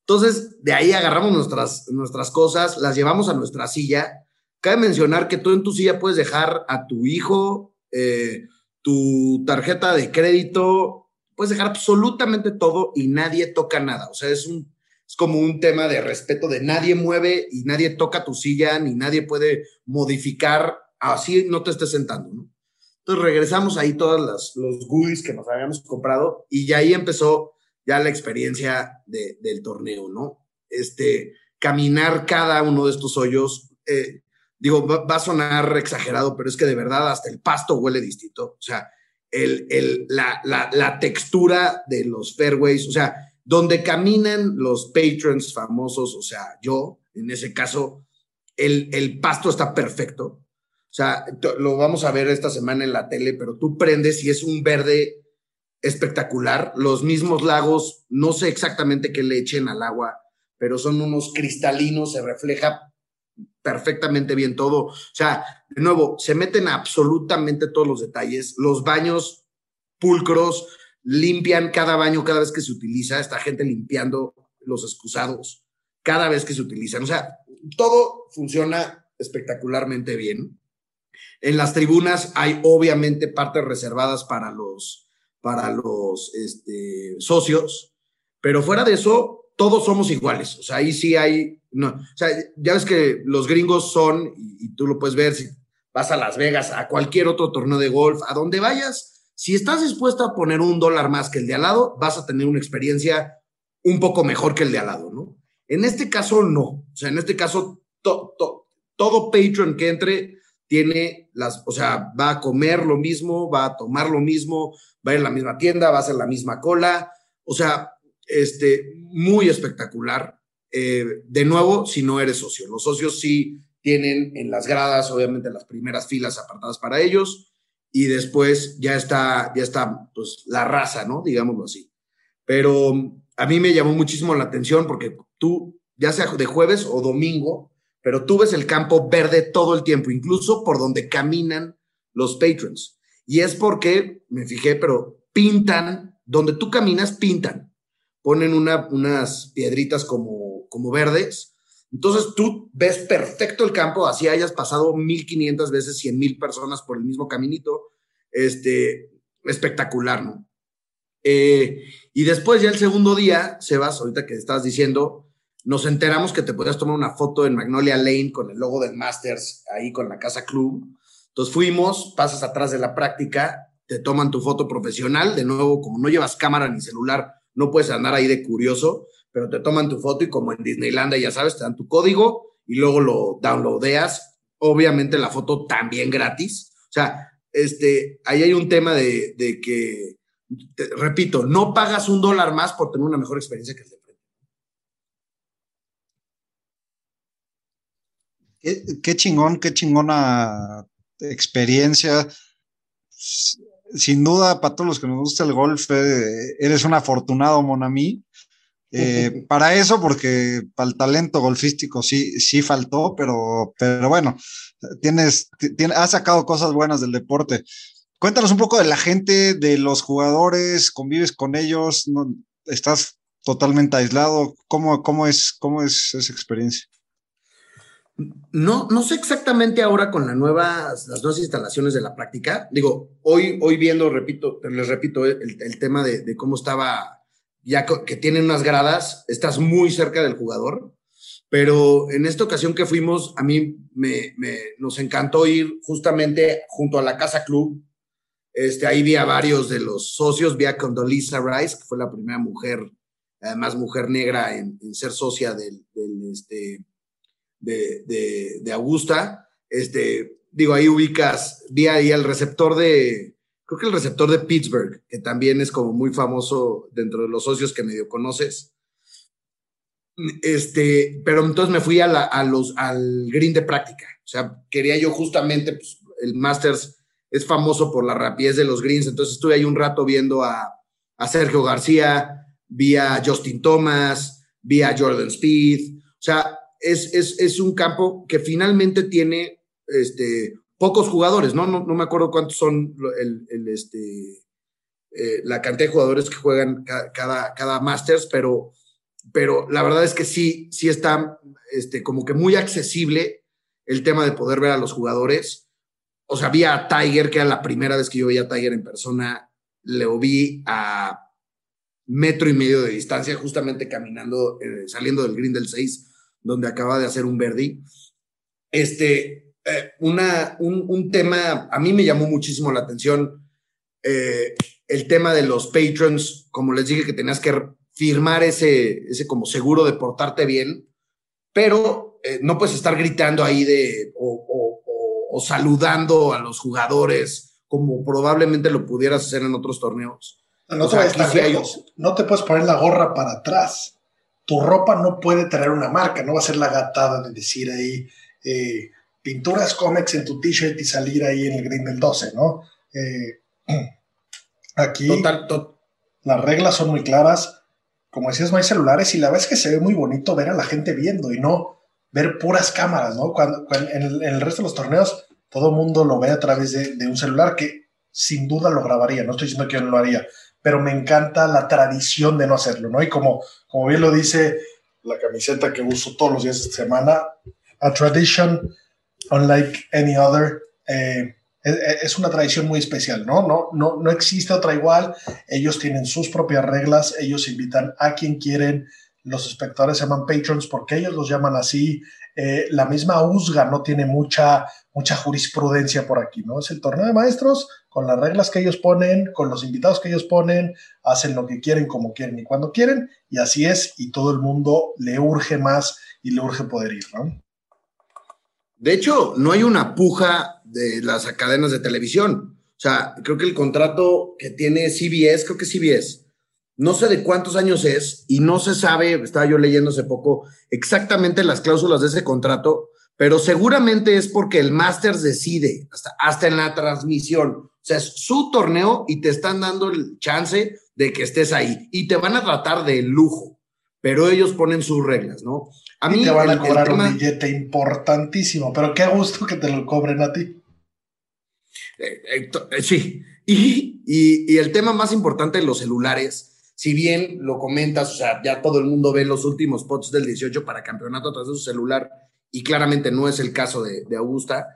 Entonces, de ahí agarramos nuestras, nuestras cosas, las llevamos a nuestra silla. Cabe mencionar que tú en tu silla puedes dejar a tu hijo, eh, tu tarjeta de crédito, puedes dejar absolutamente todo y nadie toca nada. O sea, es, un, es como un tema de respeto de nadie mueve y nadie toca tu silla, ni nadie puede modificar así no te estés sentando, ¿no? Entonces regresamos ahí todos los, los goodies que nos habíamos comprado y ya ahí empezó ya la experiencia del torneo, ¿no? Este, caminar cada uno de estos hoyos, eh, digo, va, a sonar exagerado, pero es que de verdad hasta el pasto huele distinto, o sea, el, el, la, la, textura de los fairways, o sea, donde caminan los patrons famosos, o sea, yo, en ese caso, el, el pasto está perfecto, o sea, lo vamos a ver esta semana en la tele, pero tú prendes y es un verde espectacular. Los mismos lagos, no sé exactamente qué le echen al agua, pero son unos cristalinos, se refleja perfectamente bien todo. O sea, de nuevo, se meten absolutamente todos los detalles. Los baños pulcros limpian cada baño cada vez que se utiliza. Esta gente limpiando los excusados cada vez que se utilizan. O sea, todo funciona espectacularmente bien. En las tribunas hay obviamente partes reservadas para los, para los este, socios, pero fuera de eso, todos somos iguales. O sea, ahí sí hay, no, o sea, ya ves que los gringos son, y, tú lo puedes ver si vas a Las Vegas, a cualquier otro torneo de golf, a donde vayas, si estás dispuesto a poner un dólar más que el de al lado, vas a tener una experiencia un poco mejor que el de al lado, ¿no? En este caso, no. O sea, en este caso, todo patron que entre tiene las, o sea, va a comer lo mismo, va a tomar lo mismo, va a ir a la misma tienda, va a hacer la misma cola, o sea, este, muy espectacular. Eh, de nuevo, si no eres socio, los socios sí tienen en las gradas, obviamente, las primeras filas apartadas para ellos, y después ya está, ya está, pues, la raza, ¿no? Digámoslo así. Pero a mí me llamó muchísimo la atención porque tú, ya sea de jueves o domingo, pero tú ves el campo verde todo el tiempo, incluso por donde caminan los patrons. Y es porque, me fijé, pero pintan, donde tú caminas, pintan. Ponen una, unas piedritas como, como verdes. Entonces tú ves perfecto el campo, así hayas pasado 1500 veces, 100 mil personas por el mismo caminito. Este, espectacular, ¿no? Eh, y después ya el segundo día, Sebas, ahorita que estás diciendo, nos enteramos que te podías tomar una foto en Magnolia Lane con el logo del Masters, ahí con la Casa Club. Entonces fuimos, pasas atrás de la práctica, te toman tu foto profesional. De nuevo, como no llevas cámara ni celular, no puedes andar ahí de curioso, pero te toman tu foto y como en Disneylandia, ya sabes, te dan tu código y luego lo downloadeas. Obviamente la foto también gratis. O sea, este, ahí hay un tema de, que, repito, no pagas un dólar más por tener una mejor experiencia que el de Qué, chingón, qué chingona experiencia. Sin duda, para todos los que nos gusta el golf, eh, eres un afortunado, Monami. Eh, <laughs> para eso, porque para el talento golfístico sí, sí faltó, pero, pero bueno, tienes, has sacado cosas buenas del deporte. Cuéntanos un poco de la gente, de los jugadores, convives con ellos, estás totalmente aislado. ¿Cómo, cómo, es, ¿Cómo es esa experiencia? No, no sé exactamente ahora con la nuevas, las nuevas instalaciones de la práctica. Digo, hoy, hoy viendo, repito, les repito, el, tema de, cómo estaba, ya que tienen unas gradas, estás muy cerca del jugador. Pero en esta ocasión que fuimos, a mí me, nos encantó ir justamente junto a la Casa Club. Este, ahí vi a varios de los socios, vi a Condoleezza Rice, que fue la primera mujer, además mujer negra en, ser socia del, del este, de, Augusta. Este, digo, ahí ubicas, vi ahí el receptor de, creo que el receptor de Pittsburgh, que también es como muy famoso dentro de los socios que medio conoces. Este, pero entonces me fui a, a los, al green de práctica. O sea, quería yo justamente, pues, el Masters es famoso por la rapidez de los greens, entonces estuve ahí un rato viendo a, a Sergio García, vi a Justin Thomas, vi a Jordan Speed. O sea, es, un campo que finalmente tiene este, pocos jugadores, ¿no? ¿no? me acuerdo cuántos son el, este, eh, la cantidad de jugadores que juegan cada, cada, Masters, pero, pero la verdad es que sí, sí está este, como que muy accesible el tema de poder ver a los jugadores. O sea, vi a Tiger, que era la primera vez que yo veía a Tiger en persona, le vi a metro y medio de distancia, justamente caminando, eh, saliendo del green del 6 donde acaba de hacer un Verdi. Este, eh, una, un, tema, a mí me llamó muchísimo la atención eh, el tema de los patrons, como les dije que tenías que firmar ese, ese como seguro de portarte bien, pero eh, no puedes estar gritando ahí de o, saludando a los jugadores como probablemente lo pudieras hacer en otros torneos. No, no te puedes poner la gorra para atrás tu ropa no puede tener una marca, no va a ser la gatada de decir ahí eh, pinturas cómics en tu t-shirt y salir ahí en el green del 12, ¿no? Eh, <clears throat> aquí las reglas son muy claras. Como decías, no hay celulares y la verdad es que se ve muy bonito ver a la gente viendo y no ver puras cámaras, ¿no? Cuando, en, el, resto de los torneos todo el mundo lo ve a través de, de, un celular que sin duda lo grabaría, no estoy diciendo que yo no lo haría, pero me encanta la tradición de no hacerlo, ¿no? Y como, como bien lo dice la camiseta que uso todos los días de semana, a tradition unlike any other. Eh, es una tradición muy especial, ¿no? No, no, no existe otra igual. Ellos tienen sus propias reglas, ellos invitan a quien quieren. Los espectadores se llaman patrons porque ellos los llaman así. Eh, la misma USGA no tiene mucha, mucha jurisprudencia por aquí, ¿no? Es el torneo de maestros, con las reglas que ellos ponen, con los invitados que ellos ponen, hacen lo que quieren, como quieren y cuando quieren, y así es, y todo el mundo le urge más y le urge poder ir, ¿no? De hecho, no hay una puja de las cadenas de televisión. O sea, creo que el contrato que tiene CBS, creo que CBS, no sé de cuántos años es y no se sabe, estaba yo leyendo hace poco, exactamente las cláusulas de ese contrato, pero seguramente es porque el Masters decide, hasta, hasta en la transmisión, o sea, es su torneo y te están dando el chance de que estés ahí y te van a tratar de lujo, pero ellos ponen sus reglas, ¿no? A mí te van a cobrar un billete importantísimo, pero qué gusto que te lo cobren a ti. Eh, eh, eh, sí, y, y, el tema más importante de los celulares, si bien lo comentas, o sea, ya todo el mundo ve los últimos pots del 18 para campeonato a través de su celular, y claramente no es el caso de, Augusta.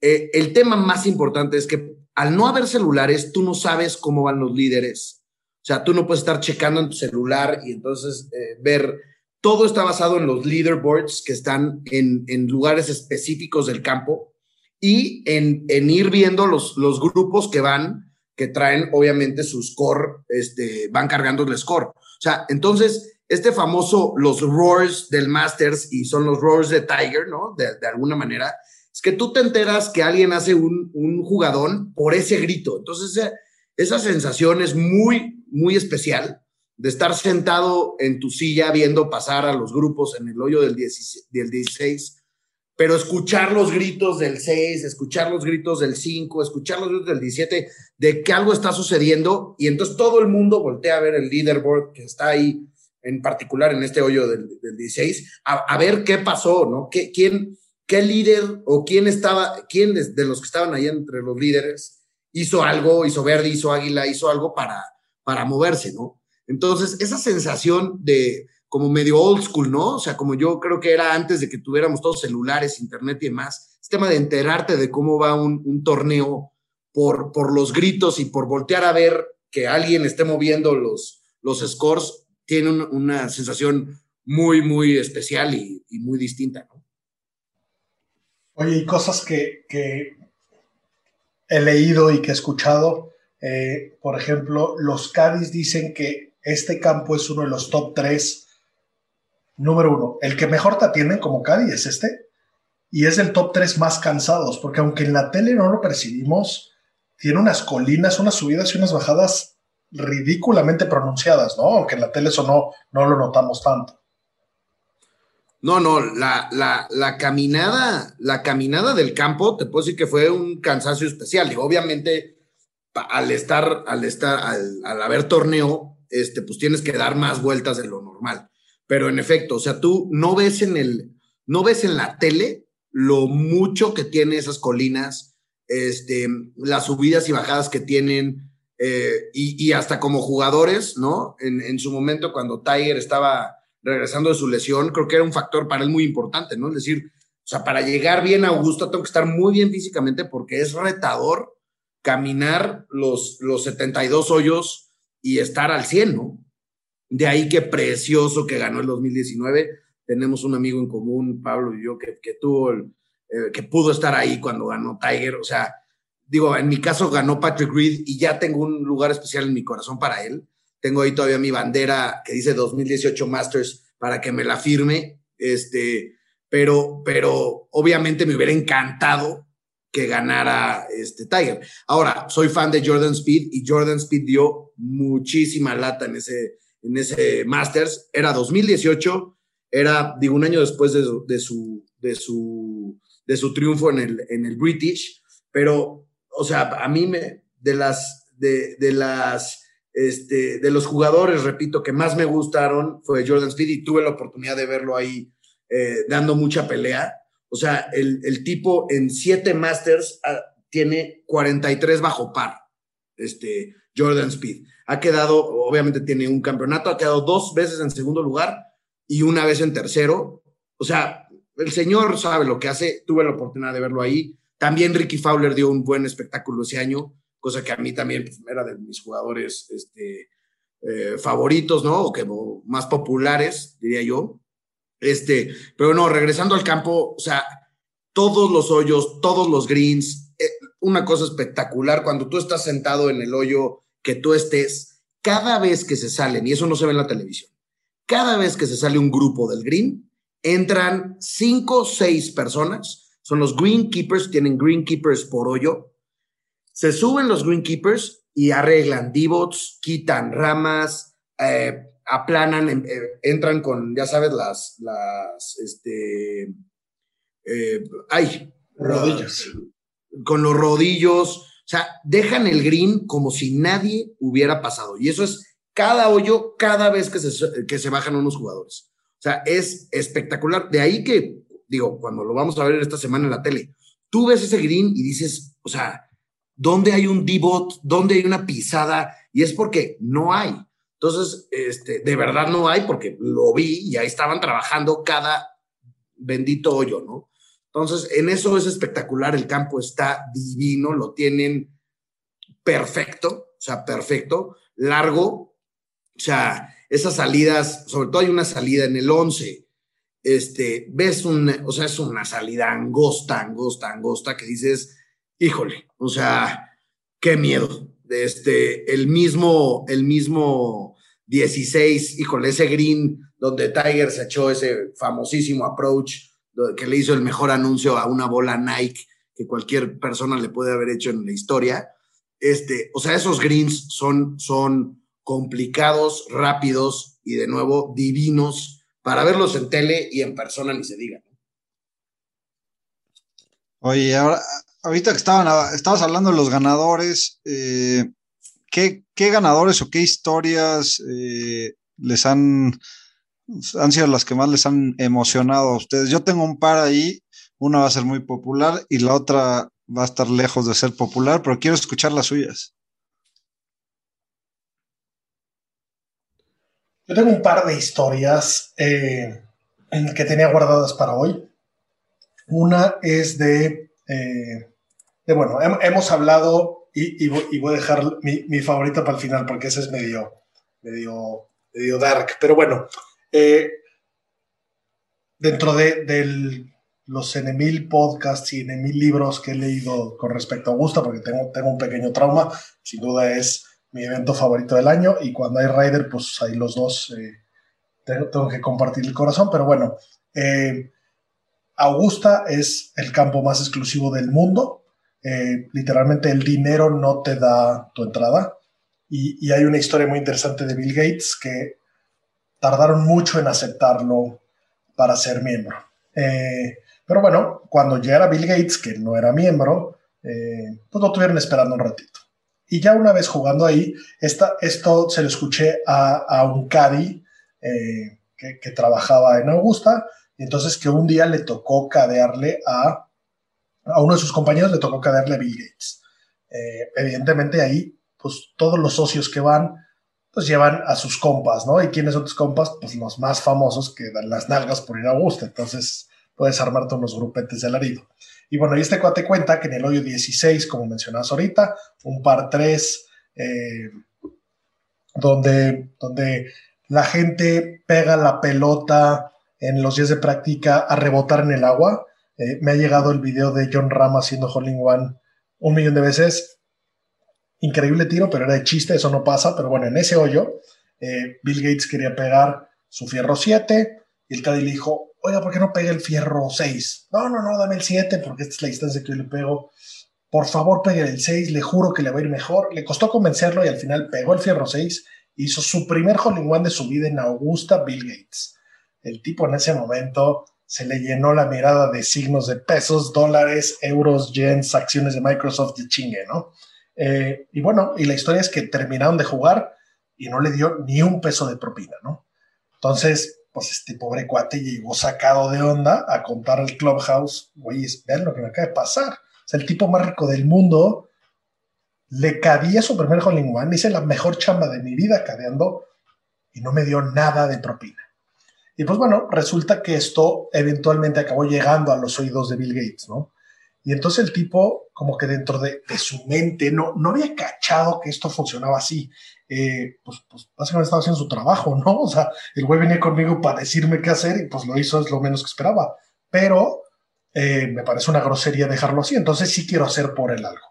el tema más importante es que al no haber celulares, tú no sabes cómo van los líderes. O sea, tú no puedes estar checando en tu celular y entonces eh, ver. Todo está basado en los leaderboards que están en, lugares específicos del campo y en, ir viendo los, los grupos que van, que traen obviamente su score, este, van cargando el score. O sea, entonces, este famoso, los roars del Masters y son los roars de Tiger, ¿no? De, alguna manera, es que tú te enteras que alguien hace un, un jugadón por ese grito. Entonces, esa, sensación es muy, muy especial de estar sentado en tu silla viendo pasar a los grupos en el hoyo del 16, del 16 pero escuchar los gritos del 6, escuchar los gritos del 5, escuchar los gritos del 17, de que algo está sucediendo, y entonces todo el mundo voltea a ver el leaderboard que está ahí, en particular en este hoyo del, del 16, a, ver qué pasó, ¿no? ¿Qué, ¿Quién, qué líder o quién estaba, quién de, los que estaban ahí entre los líderes hizo algo, hizo Verde, hizo Águila, hizo algo para, para moverse, ¿no? Entonces, esa sensación de, como medio old school, ¿no? O sea, como yo creo que era antes de que tuviéramos todos celulares, internet y demás. Este tema de enterarte de cómo va un, torneo por, por los gritos y por voltear a ver que alguien esté moviendo los, los scores, tiene una sensación muy, muy especial y, muy distinta. Oye, y cosas que, he leído y que he escuchado, eh, por ejemplo, los Cádiz dicen que este campo es uno de los top tres número uno, el que mejor te atienden como Cádiz es este, y es el top tres más cansados, porque aunque en la tele no lo percibimos, tiene unas colinas, unas subidas y unas bajadas ridículamente pronunciadas, ¿no? Aunque en la tele eso no, no lo notamos tanto. No, no, la, la, caminada, la caminada del campo, te puedo decir que fue un cansancio especial. Y obviamente, al estar, al estar, al, al haber torneo, este, pues tienes que dar más vueltas de lo normal. Pero en efecto, o sea, tú no ves en el, no ves en la tele lo mucho que tiene esas colinas, este, las subidas y bajadas que tienen, eh, y, hasta como jugadores, ¿no? En, en, su momento, cuando Tiger estaba regresando de su lesión, creo que era un factor para él muy importante, ¿no? Es decir, o sea, para llegar bien a Augusta tengo que estar muy bien físicamente porque es retador caminar los, los 72 hoyos y estar al 100, ¿no? De ahí que precioso que ganó el 2019. Tenemos un amigo en común, Pablo y yo, que, que tuvo, el, eh, que pudo estar ahí cuando ganó Tiger. O sea, digo, en mi caso ganó Patrick Reed y ya tengo un lugar especial en mi corazón para él. Tengo ahí todavía mi bandera que dice 2018 Masters para que me la firme. Este, pero, pero obviamente me hubiera encantado que ganara este Tiger. Ahora, soy fan de Jordan Speed y Jordan Speed dio muchísima lata en ese, en ese Masters. Era 2018, era, digo, un año después de, de, su, de, su, de su triunfo en el, en el British, pero, o sea, a mí me, de las, de, de las, este, de los jugadores, repito, que más me gustaron fue Jordan Speed y tuve la oportunidad de verlo ahí eh, dando mucha pelea. O sea, el, el tipo en siete Masters ah, tiene 43 bajo par, este, Jordan Speed ha quedado, obviamente tiene un campeonato, ha quedado dos veces en segundo lugar y una vez en tercero. O sea, el señor sabe lo que hace, tuve la oportunidad de verlo ahí. También Ricky Fowler dio un buen espectáculo ese año, cosa que a mí también pues, era de mis jugadores este, eh, favoritos, ¿no? O que más populares, diría yo. Este, pero no, regresando al campo, o sea, todos los hoyos, todos los greens, eh, una cosa espectacular cuando tú estás sentado en el hoyo que tú estés, cada vez que se salen, y eso no se ve en la televisión, cada vez que se sale un grupo del green, entran cinco seis personas, son los greenkeepers, tienen greenkeepers por hoyo, se suben los greenkeepers y arreglan divots, quitan ramas, eh, aplanan, em, eh, entran con, ya sabes, las, las, este, eh, ay, rodillas. Con los rodillos, o sea, dejan el green como si nadie hubiera pasado. Y eso es cada hoyo, cada vez que se, que se bajan unos jugadores. O sea, es espectacular. De ahí que, digo, cuando lo vamos a ver esta semana en la tele, tú ves ese green y dices, o sea, ¿dónde hay un D-bot? ¿Dónde hay una pisada? Y es porque no hay. Entonces, este, de verdad no hay porque lo vi y ahí estaban trabajando cada bendito hoyo, ¿no? Entonces, en eso es espectacular, el campo está divino, lo tienen perfecto, o sea, perfecto, largo, o sea, esas salidas, sobre todo hay una salida en el 11, este, ves un, o sea, es una salida angosta, angosta, angosta, que dices, híjole, o sea, qué miedo. Este, el mismo, el mismo 16, híjole, ese green donde Tiger se echó ese famosísimo approach que le hizo el mejor anuncio a una bola Nike que cualquier persona le puede haber hecho en la historia. Este, o sea, esos greens son, son complicados, rápidos y de nuevo divinos para verlos en tele y en persona ni se diga. Oye, ahora, ahorita que estaban, estabas hablando de los ganadores, eh, ¿qué, ganadores o qué historias eh, les han han sido las que más les han emocionado a ustedes. Yo tengo un par ahí, una va a ser muy popular y la otra va a estar lejos de ser popular, pero quiero escuchar las suyas. Yo tengo un par de historias eh, que tenía guardadas para hoy. Una es de, eh, de bueno, hemos hablado y, voy, a dejar mi, favorita para el final porque ese es medio, medio, medio dark. Pero bueno, eh, dentro de, los N podcasts y N libros que he leído con respecto a Augusta, porque tengo, tengo un pequeño trauma, sin duda es mi evento favorito del año y cuando hay Rider, pues ahí los dos eh, tengo, que compartir el corazón, pero bueno, eh, Augusta es el campo más exclusivo del mundo, eh, literalmente el dinero no te da tu entrada y, hay una historia muy interesante de Bill Gates que tardaron mucho en aceptarlo para ser miembro. pero bueno, cuando ya era Bill Gates, que no era miembro, pues lo tuvieron esperando un ratito. Y ya una vez jugando ahí, esto se lo escuché a, un Caddy eh, que, trabajaba en Augusta, y entonces que un día le tocó cadearle a, a uno de sus compañeros, le tocó cadearle a Bill Gates. Eh, evidentemente ahí, pues todos los socios que van, pues llevan a sus compas, ¿no? ¿Y quiénes son tus compas? Pues los más famosos que dan las nalgas por ir a Augusta. Entonces puedes armarte unos grupetes de alarido. Y bueno, y este cuate cuenta que en el hoyo 16, como mencionas ahorita, un par 3, eh, donde, donde la gente pega la pelota en los días de práctica a rebotar en el agua. Eh, me ha llegado el video de John Ram haciendo Holding One un millón de veces. Increíble tiro, pero era de chiste, eso no pasa. Pero bueno, en ese hoyo, eh, Bill Gates quería pegar su fierro 7 y el Caddy dijo, oiga, ¿por qué no pega el fierro 6? No, no, no, dame el 7 porque esta es la distancia que yo le pego. Por favor, pegue el 6, le juro que le va a ir mejor. Le costó convencerlo y al final pegó el fierro 6. Hizo su primer hole de su vida en Augusta Bill Gates. El tipo en ese momento se le llenó la mirada de signos de pesos, dólares, euros, yens, acciones de Microsoft de chingue, ¿no? Eh, y bueno, y la historia es que terminaron de jugar y no le dio ni un peso de propina, ¿no? Entonces, pues este pobre cuate llegó sacado de onda a contar al Clubhouse, güey, vean lo que me acaba de pasar. O sea, el tipo más rico del mundo le cadía su primer hole one, hice la mejor chamba de mi vida cadeando y no me dio nada de propina. Y pues bueno, resulta que esto eventualmente acabó llegando a los oídos de Bill Gates, ¿no? Y entonces el tipo, como que dentro de, su mente, no, no había cachado que esto funcionaba así. Eh, pues, pues, básicamente estaba haciendo su trabajo, ¿no? O sea, el güey venía conmigo para decirme qué hacer y pues lo hizo, es lo menos que esperaba. Pero eh, me parece una grosería dejarlo así, entonces sí quiero hacer por él algo.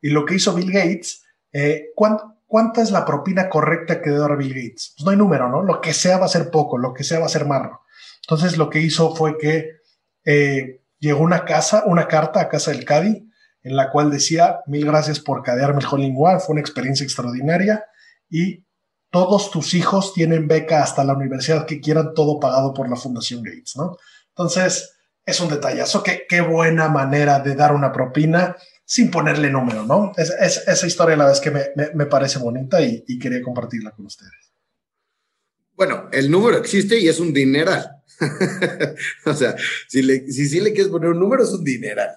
Y lo que hizo Bill Gates, eh, ¿cuánta es la propina correcta que debe dar Bill Gates? Pues no hay número, ¿no? Lo que sea va a ser poco, lo que sea va a ser marro. Entonces lo que hizo fue que llegó una casa, una carta a casa del Cadi, en la cual decía, mil gracias por cadearme el Holling One, fue una experiencia extraordinaria y todos tus hijos tienen beca hasta la universidad que quieran, todo pagado por la Fundación Gates, ¿no? Entonces, es un detallazo, qué, qué buena manera de dar una propina sin ponerle número, ¿no? Es, esa historia la vez que me, me, parece bonita y, y, quería compartirla con ustedes. Bueno, el número existe y es un dineral. <laughs> o sea, si, le, si sí le quieres poner un número, es un dineral.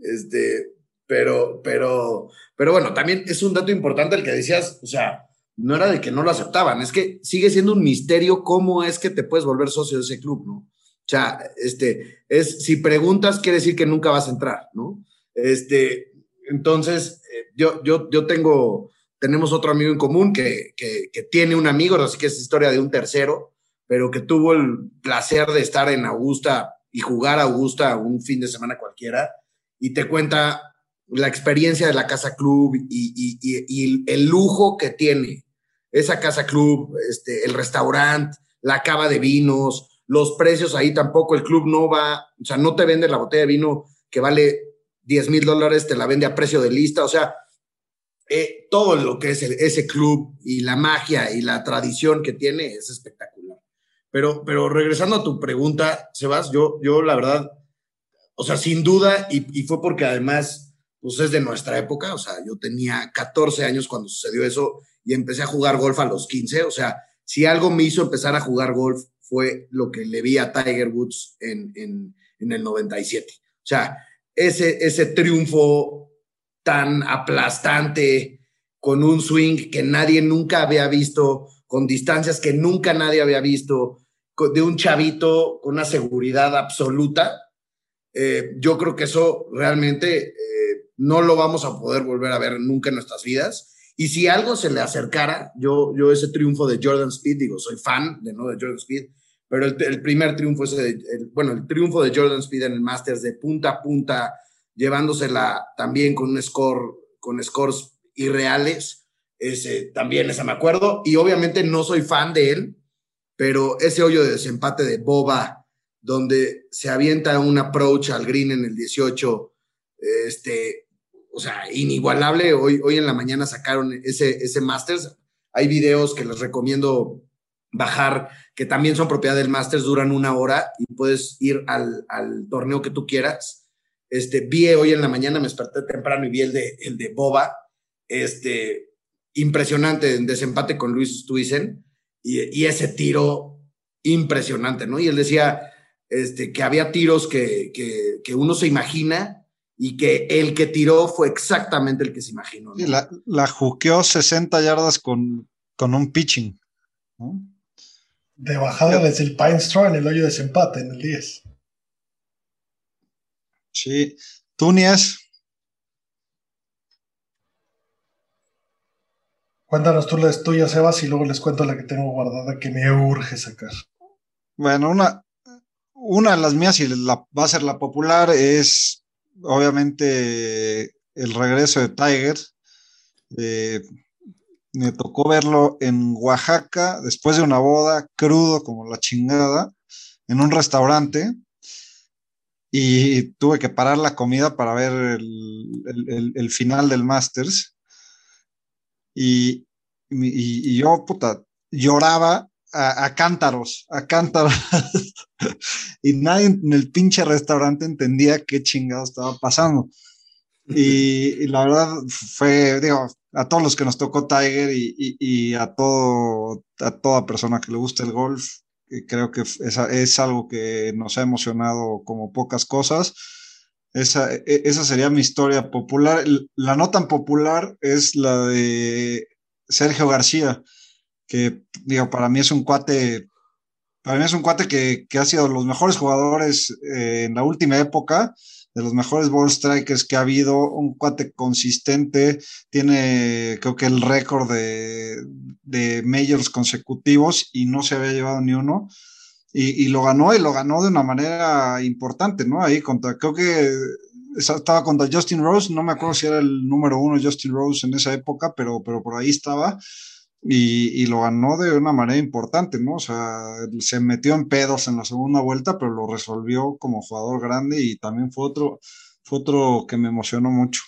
Este, pero, pero, pero bueno, también es un dato importante el que decías, o sea, no era de que no lo aceptaban, es que sigue siendo un misterio cómo es que te puedes volver socio de ese club, ¿no? O sea, este, es, si preguntas, quiere decir que nunca vas a entrar, ¿no? Este, entonces, eh, yo, yo, yo tengo, tenemos otro amigo en común que, que tiene un amigo, así que es historia de un tercero, pero que tuvo el placer de estar en Augusta y jugar a Augusta un fin de semana cualquiera, y te cuenta la experiencia de la casa club y, el lujo que tiene esa casa club, este, el restaurante, la cava de vinos, los precios ahí tampoco, el club no va, o sea, no te vende la botella de vino que vale 10 mil dólares, te la vende a precio de lista, o sea, eh, todo lo que es ese club y la magia y la tradición que tiene es espectacular. Pero, pero regresando a tu pregunta, Sebas, yo, yo la verdad, o sea, sin duda, y, fue porque además, pues es de nuestra época, o sea, yo tenía 14 años cuando sucedió eso y empecé a jugar golf a los 15, o sea, si algo me hizo empezar a jugar golf fue lo que le vi a Tiger Woods en, en, en el 97. O sea, ese, ese triunfo tan aplastante, con un swing que nadie nunca había visto, con distancias que nunca nadie había visto, de un chavito con una seguridad absoluta. Eh, yo creo que eso realmente eh, no lo vamos a poder volver a ver nunca en nuestras vidas. Y si algo se le acercara, yo, yo ese triunfo de Jordan Speed, digo, soy fan de, ¿no? de Jordan Speed, pero el, primer triunfo, ese bueno, el triunfo de Jordan Speed en el Masters de punta a punta, llevándosela también con un score, con scores irreales, ese, también esa me acuerdo, y obviamente no soy fan de él, pero ese hoyo de desempate de Boba, donde se avienta un approach al green en el 18, este, o sea, inigualable, hoy, hoy en la mañana sacaron ese, ese Masters, hay videos que les recomiendo bajar, que también son propiedad del Masters, duran una hora y puedes ir al, al torneo que tú quieras. Este, vi hoy en la mañana, me desperté temprano y vi el de, el de Boba, este, impresionante en desempate con Luis Stuisen y, ese tiro impresionante, ¿no? Y él decía este, que había tiros que, que, uno se imagina y que el que tiró fue exactamente el que se imaginó. ¿no? la, la juqueó 60 yardas con, con un pitching. De bajada desde el Pine Straw en el hoyo de desempate en el 10. Sí. Túñez. Cuéntanos tú las tuyas, Sebas, y luego les cuento la que tengo guardada que me urge sacar. Bueno, una, una de las mías y la, va a ser la popular es obviamente el regreso de Tiger. Eh, me tocó verlo en Oaxaca después de una boda, crudo como la chingada, en un restaurante. Y tuve que parar la comida para ver el final del Masters. Y, y, yo, puta, lloraba a, cántaros, a cántaros. <laughs> y nadie en el pinche restaurante entendía qué chingado estaba pasando. Y, la verdad fue, digo, a todos los que nos tocó Tiger y, y, a, todo, a toda persona que le gusta el golf, creo que es, es, algo que nos ha emocionado como pocas cosas. Esa, e, esa sería mi historia popular. La no tan popular es la de Sergio García, que digo, para mí es un cuate, para mí es un cuate que, ha sido de los mejores jugadores eh, en la última época, de los mejores ball strikers que ha habido, un cuate consistente, tiene creo que el récord de, de majors consecutivos y no se había llevado ni uno. Y, lo ganó y lo ganó de una manera importante, ¿no? Ahí contra, creo que estaba contra Justin Rose, no me acuerdo si era el número uno Justin Rose en esa época, pero, pero por ahí estaba. Y, lo ganó de una manera importante, ¿no? O sea, se metió en pedos en la segunda vuelta, pero lo resolvió como jugador grande y también fue otro, fue otro que me emocionó mucho.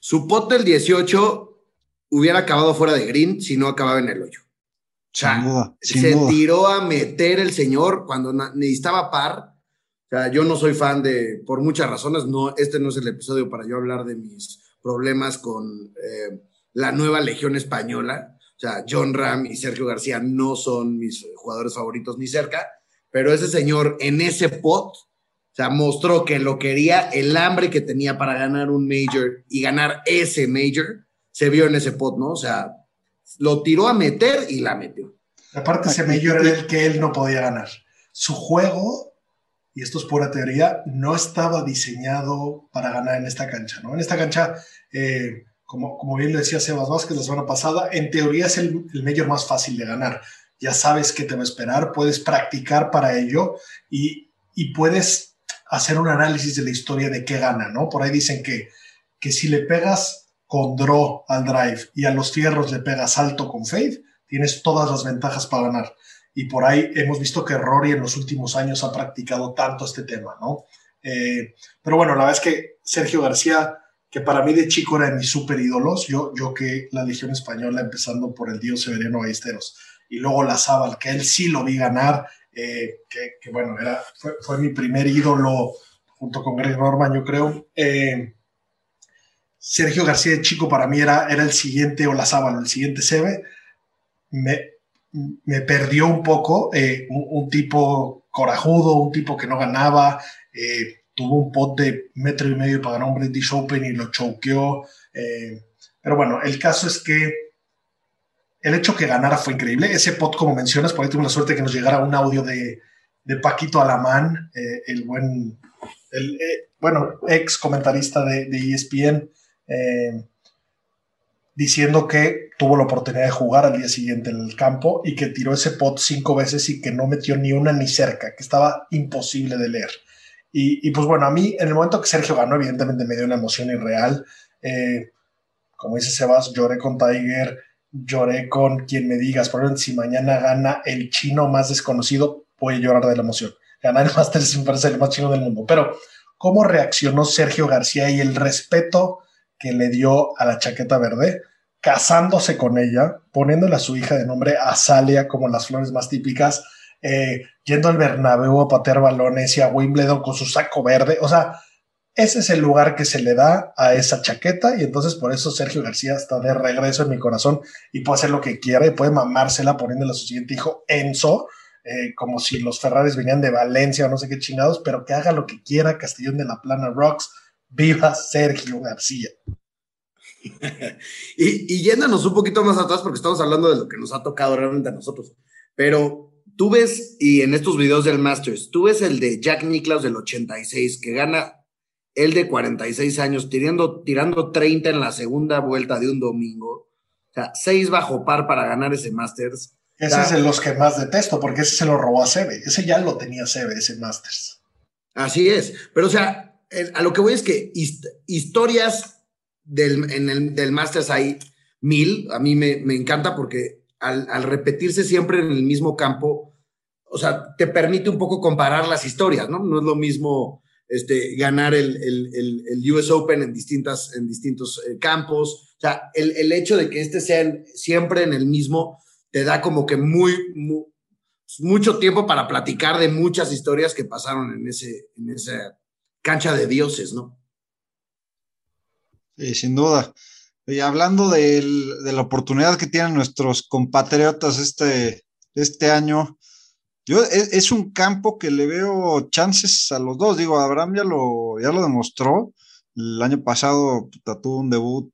Su pot del 18 hubiera acabado fuera de green si no acababa en el hoyo. Se tiró a meter el señor cuando necesitaba par. O sea, yo no soy fan de, por muchas razones, no, este no es el episodio para yo hablar de mis problemas con eh, la nueva Legión Española o sea, John Ram y Sergio García no son mis jugadores favoritos ni cerca, pero ese señor en ese pot, o sea, mostró que lo quería, el hambre que tenía para ganar un major y ganar ese major, se vio en ese pot, ¿no? O sea, lo tiró a meter y la metió. Aparte, ese major era el que él no podía ganar. Su juego, y esto es pura teoría, no estaba diseñado para ganar en esta cancha, ¿no? En esta cancha, eh, como, bien le decía Sebas Vázquez la semana pasada, en teoría es el, el mayor más fácil de ganar. Ya sabes qué te va a esperar, puedes practicar para ello y, y puedes hacer un análisis de la historia de qué gana, ¿no? Por ahí dicen que, que si le pegas con draw al drive y a los fierros le pegas alto con fade, tienes todas las ventajas para ganar. Y por ahí hemos visto que Rory en los últimos años ha practicado tanto este tema, ¿no? Eh, pero bueno, la verdad es que Sergio García que para mí de chico era de mis super ídolos. Yo, yo que la Legión Española, empezando por el Dios Severiano Ballesteros, y luego la Zabal, que él sí lo vi ganar, eh, que, bueno, era, fue, mi primer ídolo junto con Greg Norman, yo creo. Eh, Sergio García de chico para mí era, era el siguiente, o la Zabal, el siguiente Sebe. Me, me perdió un poco, eh, un, tipo corajudo, un tipo que no ganaba, tuvo un pot de metro y medio para ganar un British Open y lo choqueó. Eh, pero bueno, el caso es que el hecho que ganara fue increíble. Ese pot, como mencionas, por ahí tuve la suerte que nos llegara un audio de, de Paquito Alamán, eh, el buen, el, eh, bueno, ex comentarista de, de ESPN, eh, diciendo que tuvo la oportunidad de jugar al día siguiente en el campo y que tiró ese pot cinco veces y que no metió ni una ni cerca, que estaba imposible de leer. Y, pues bueno, a mí en el momento que Sergio ganó, evidentemente me dio una emoción irreal. Eh, como dice Sebas, lloré con Tiger, lloré con quien me digas, por ejemplo, si mañana gana el chino más desconocido, voy a llorar de la emoción. Ganar el Masters me parece el más chino del mundo. Pero, ¿cómo reaccionó Sergio García y el respeto que le dio a la chaqueta verde? casándose con ella, poniéndole a su hija de nombre Azalia como las flores más típicas, eh, yendo al Bernabéu a patear balones y a Wimbledon con su saco verde. O sea, ese es el lugar que se le da a esa chaqueta y entonces por eso Sergio García está de regreso en mi corazón y puede hacer lo que quiera y puede mamársela poniéndole a su siguiente hijo Enzo, eh, como si los Ferraris venían de Valencia o no sé qué chingados, pero que haga lo que quiera Castellón de la Plana Rocks. Viva Sergio García. <laughs> y, y yéndonos un poquito más atrás, porque estamos hablando de lo que nos ha tocado realmente a nosotros, pero tú ves, y en estos videos del Masters, tú ves el de Jack Nicklaus del 86, que gana el de 46 años, tirando, tirando 30 en la segunda vuelta de un domingo. O sea, 6 bajo par para ganar ese Masters. Ese es de los que más detesto, porque ese se lo robó a Sebe. Ese ya lo tenía Sebe, ese Masters. Así es. Pero, o sea, a lo que voy es que historias del, del Masters hay mil. A mí me, me encanta porque al, repetirse siempre en el mismo campo, o sea, te permite un poco comparar las historias, ¿no? No es lo mismo este, ganar el, el, el US Open en, distintas, en distintos eh, campos. O sea, el, el, hecho de que este sea siempre en el mismo te da como que muy, muy, mucho tiempo para platicar de muchas historias que pasaron en, ese, en esa cancha de dioses, ¿no? sin duda. Y hablando de la oportunidad que tienen nuestros compatriotas este, este año, yo, es, es, un campo que le veo chances a los dos. Digo, Abraham ya lo, ya lo demostró. El año pasado tuvo un debut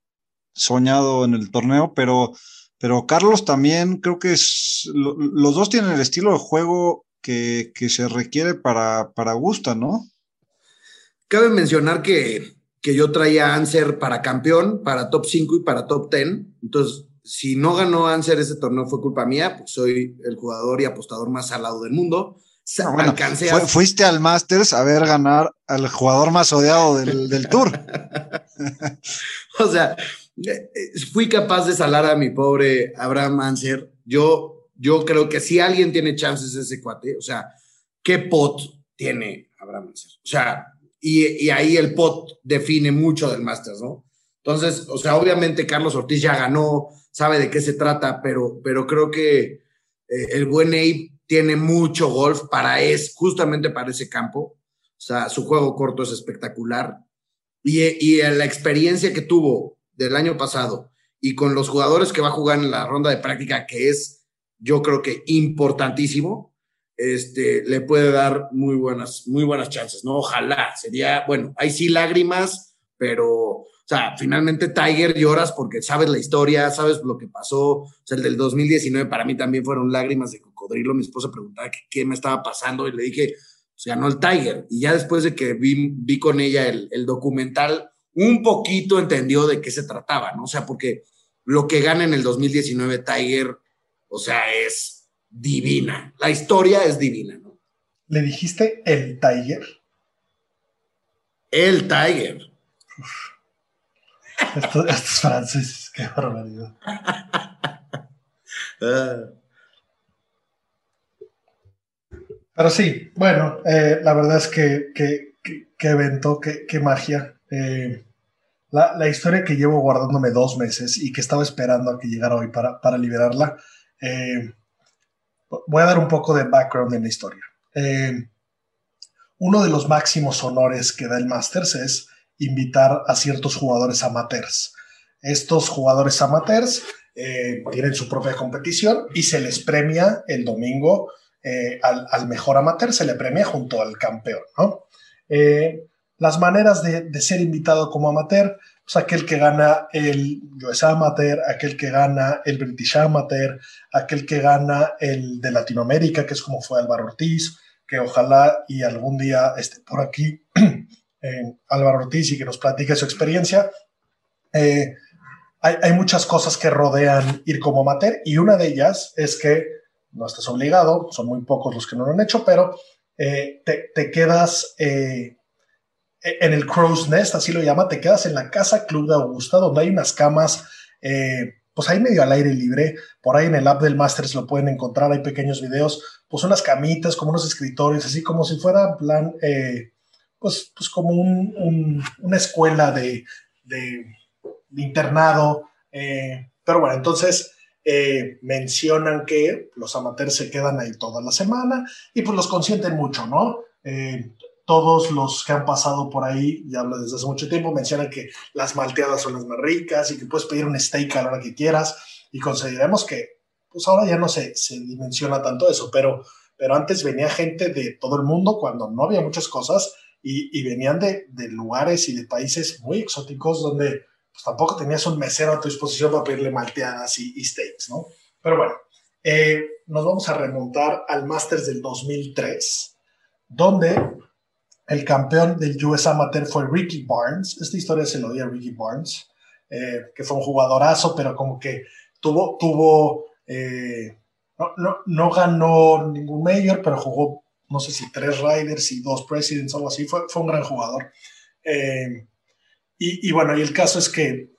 soñado en el torneo, pero, pero Carlos también creo que es, lo, los dos tienen el estilo de juego que, que se requiere para, para Augusta, ¿no? Cabe mencionar que que yo traía Anser para campeón, para top 5 y para top 10. Entonces, si no ganó Anser ese torneo fue culpa mía, pues soy el jugador y apostador más salado del mundo. No, bueno, fuiste al Masters a ver ganar al jugador más odiado del, del tour. <laughs> o sea, eh, fui capaz de salar a mi pobre Abraham Anser. Yo, yo creo que si alguien tiene chances ese cuate, o sea, ¿qué pot tiene Abraham Anser? O sea, y, ahí el pot define mucho del Masters, ¿no? Entonces, o sea, obviamente Carlos Ortiz ya ganó, sabe de qué se trata, pero, pero creo que eh, el buen Abe tiene mucho golf para es, justamente para ese campo. O sea, su juego corto es espectacular. Y, y la experiencia que tuvo del año pasado y con los jugadores que va a jugar en la ronda de práctica, que es, yo creo que importantísimo, este, le puede dar muy buenas, muy buenas chances, ¿no? Ojalá, sería, bueno, hay sí lágrimas, pero, o sea, finalmente Tiger lloras porque sabes la historia, sabes lo que pasó, o sea, el del 2019 para mí también fueron lágrimas de cocodrilo, mi esposa preguntaba qué, me estaba pasando y le dije, pues ganó el Tiger, y ya después de que vi, vi con ella el, el documental, un poquito entendió de qué se trataba, ¿no? O sea, porque lo que gana en el 2019 Tiger, o sea, es divina. La historia es divina, ¿no? ¿Le dijiste el Tiger? El Tiger. Estos, franceses, qué barbaridad. <laughs> Ah. Pero sí, bueno, eh, la verdad es que, qué evento, qué magia. Eh, la, la, historia que llevo guardándome dos meses y que estaba esperando a que llegara hoy para, para liberarla. Eh, voy a dar un poco de background en la historia. Eh, uno de los máximos honores que da el Masters es invitar a ciertos jugadores amateurs. Estos jugadores amateurs eh, tienen su propia competición y se les premia el domingo eh, al, mejor amateur, se le premia junto al campeón. las maneras de, de, ser invitado como amateur pues aquel que gana el US Amateur, aquel que gana el British Amateur, aquel que gana el de Latinoamérica, que es como fue Álvaro Ortiz, que ojalá y algún día esté por aquí <clears throat> eh, Álvaro Ortiz y que nos platique su experiencia. Eh, hay, muchas cosas que rodean ir como amateur y una de ellas es que no estás obligado, son muy pocos los que no lo han hecho, pero eh, te, quedas en el Crow's Nest, así lo llama, te quedas en la Casa Club de Augusta, donde hay unas camas, pues ahí medio al aire libre, por ahí en el app del Masters lo pueden encontrar, hay pequeños videos, pues unas camitas, como unos escritorios, así como si fuera plan, pues, pues como una escuela de internado. Eh, pero bueno, entonces eh, mencionan que los amateurs se quedan ahí toda la semana y pues los consienten mucho, ¿no? Eh, todos los que han pasado por ahí, ya hablo desde hace mucho tiempo, mencionan que las malteadas son las más ricas y que puedes pedir un steak a la hora que quieras y consideremos que pues ahora ya no se, se dimensiona tanto eso, pero, pero antes venía gente de todo el mundo cuando no había muchas cosas y, venían de, de lugares y de países muy exóticos donde pues tampoco tenías un mesero a tu disposición para pedirle malteadas y, steaks, ¿no? Pero bueno, eh, nos vamos a remontar al Masters del 2003, donde el campeón del US Amateur fue Ricky Barnes. Esta historia se lo di a Ricky Barnes, eh, que fue un jugadorazo, pero como que tuvo, tuvo, eh, no, no, ganó ningún mayor, pero jugó, no sé si tres Riders y dos Presidents algo así. Fue, fue un gran jugador. Y, bueno, y el caso es que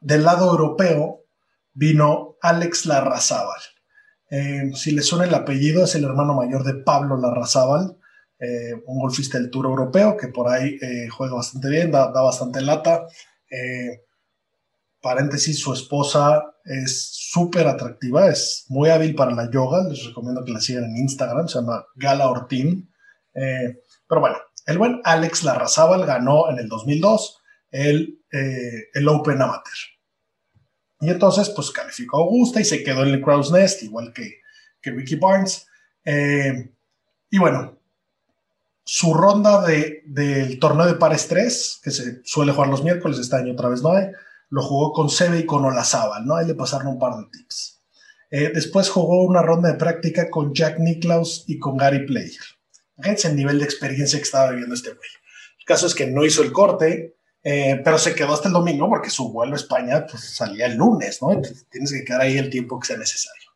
del lado europeo vino Alex Larrazábal. Eh, si le suena el apellido, es el hermano mayor de Pablo Larrazábal, eh, un golfista del Tour Europeo que por ahí eh, juega bastante bien, da, bastante lata. paréntesis, su esposa es súper atractiva, es muy hábil para la yoga, les recomiendo que la sigan en Instagram, se llama Gala Ortín. pero bueno, el buen Alex Larrazábal ganó en el 2002 el, eh, el Open Amateur. Y entonces, pues calificó a Augusta y se quedó en el Crow's Nest, igual que, que Ricky Barnes. Eh, y bueno, su ronda de, del torneo de pares 3, que se suele jugar los miércoles, este año otra vez no hay, lo jugó con Sebe y con Olazábal, ¿no? Ahí le pasaron un par de tips. Eh, después jugó una ronda de práctica con Jack Nicklaus y con Gary Player. Fíjense el nivel de experiencia que estaba viviendo este güey. El caso es que no hizo el corte, eh, pero se quedó hasta el domingo porque su vuelo a España pues, salía el lunes, ¿no? Entonces tienes que quedar ahí el tiempo que sea necesario.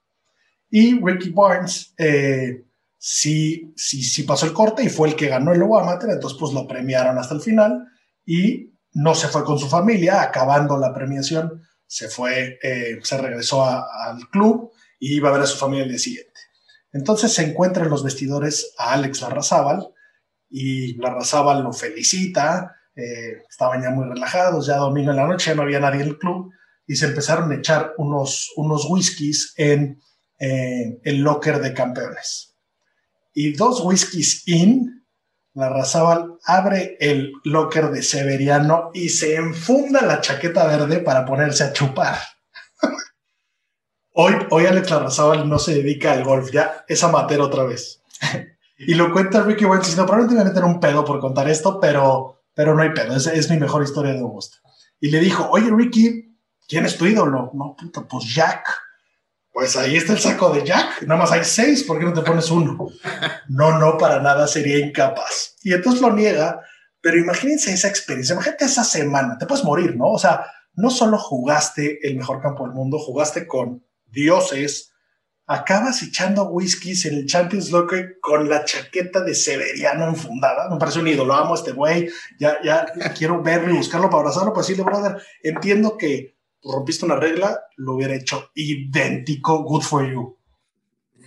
Y Ricky Barnes eh, sí, sí, sí pasó el corte y fue el que ganó el Amateur, entonces pues lo premiaron hasta el final y no se fue con su familia, acabando la premiación, se fue, eh, se regresó al club y iba a ver a su familia el día siguiente. Entonces se encuentra en los vestidores a Alex Larrazábal y Larrazábal lo felicita, eh, estaban ya muy relajados, ya domingo en la noche, no había nadie en el club y se empezaron a echar unos, unos whiskies en eh, el locker de campeones. Y dos whiskies in, Larrazábal abre el locker de Severiano y se enfunda la chaqueta verde para ponerse a chupar. <laughs> Hoy, hoy Alex Larrazábal no se dedica al golf, ya es amateur otra vez. <laughs> y lo cuenta Ricky Wentz diciendo, probablemente me voy a meter un pedo por contar esto, pero, pero no hay pedo, es, es mi mejor historia de Augusta. Y le dijo, oye Ricky, ¿quién es tu ídolo? No, puta, pues Jack. Pues ahí está el saco de Jack, nada más hay seis, ¿por qué no te pones uno? No, no, para nada sería incapaz. Y entonces lo niega, pero imagínense esa experiencia, imagínate esa semana, te puedes morir, ¿no? O sea, no solo jugaste el mejor campo del mundo, jugaste con dioses, acabas echando whiskies en el Champions League con la chaqueta de Severiano enfundada. Me parece un ídolo, amo a este güey. Ya, ya quiero verlo y buscarlo para abrazarlo, pues sí, brother, entiendo que rompiste una regla, lo hubiera hecho idéntico, good for you.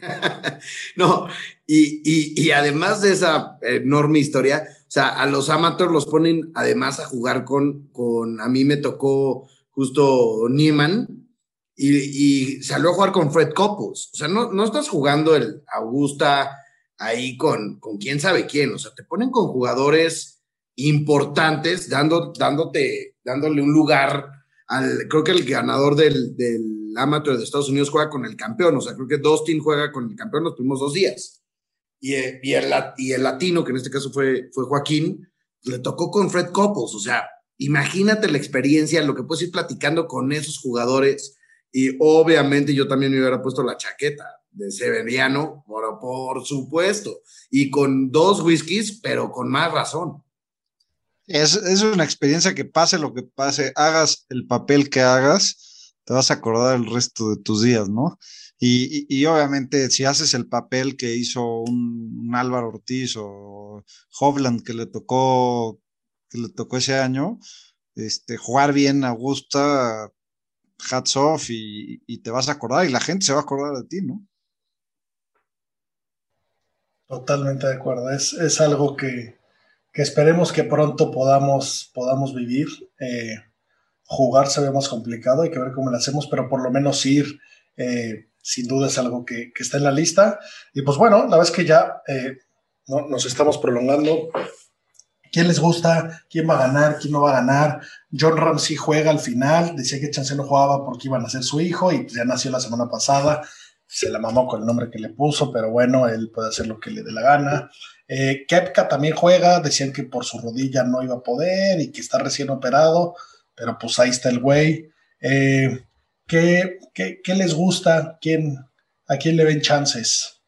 <laughs> no, y, y, además de esa enorme historia, o sea, a los amateurs los ponen además a jugar con, con a mí me tocó justo Nieman, y, salió a jugar con Fred Couples. O sea, no, no estás jugando el Augusta ahí con, con quién sabe quién. O sea, te ponen con jugadores importantes, dando, dándote, dándole un lugar al. Creo que el ganador del, del Amateur de Estados Unidos juega con el campeón. O sea, creo que Dustin juega con el campeón los primeros dos días. Y, y, el, y el latino, que en este caso fue, fue Joaquín, le tocó con Fred Couples. O sea, imagínate la experiencia, lo que puedes ir platicando con esos jugadores. Y obviamente yo también me hubiera puesto la chaqueta de Severiano, por, por supuesto. Y con dos whiskies, pero con más razón. Es, es, una experiencia que pase lo que pase, hagas el papel que hagas, te vas a acordar el resto de tus días, ¿no? Y, y, obviamente si haces el papel que hizo un, Álvaro Ortiz o Hovland que le tocó, que le tocó ese año, este, jugar bien a Augusta, hats off y, y te vas a acordar y la gente se va a acordar de ti, ¿no? Totalmente de acuerdo. Es, es algo que, que, esperemos que pronto podamos, podamos vivir. Eh, jugar se ve más complicado, hay que ver cómo lo hacemos, pero por lo menos ir, eh, sin duda es algo que, que, está en la lista. Y pues bueno, la vez que ya eh, no, nos estamos prolongando, ¿quién les gusta? ¿Quién va a ganar? ¿Quién no va a ganar? John Ramsey juega al final, decía que Chance no jugaba porque iban a ser su hijo y ya nació la semana pasada se la mamó con el nombre que le puso, pero bueno, él puede hacer lo que le dé la gana. Eh, Kepka también juega, decían que por su rodilla no iba a poder y que está recién operado, pero pues ahí está el güey. Eh, ¿qué, qué, qué, les gusta? ¿Quién, ¿A quién le ven chances?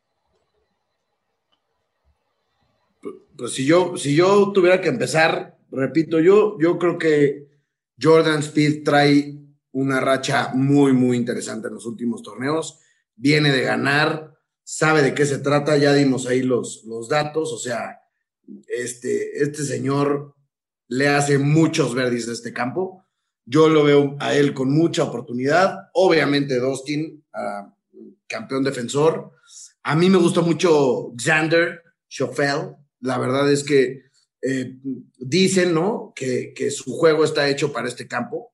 Pues si yo, si yo tuviera que empezar, repito, yo, yo creo que Jordan Speed trae una racha muy, muy interesante en los últimos torneos viene de ganar, sabe de qué se trata, ya dimos ahí los, los datos, o sea, este, este señor le hace muchos verdes de este campo. Yo lo veo a él con mucha oportunidad. Obviamente, Dustin, uh, campeón defensor. A mí me gusta mucho Xander Schoffel. La verdad es que eh, dicen, ¿no? Que, que, su juego está hecho para este campo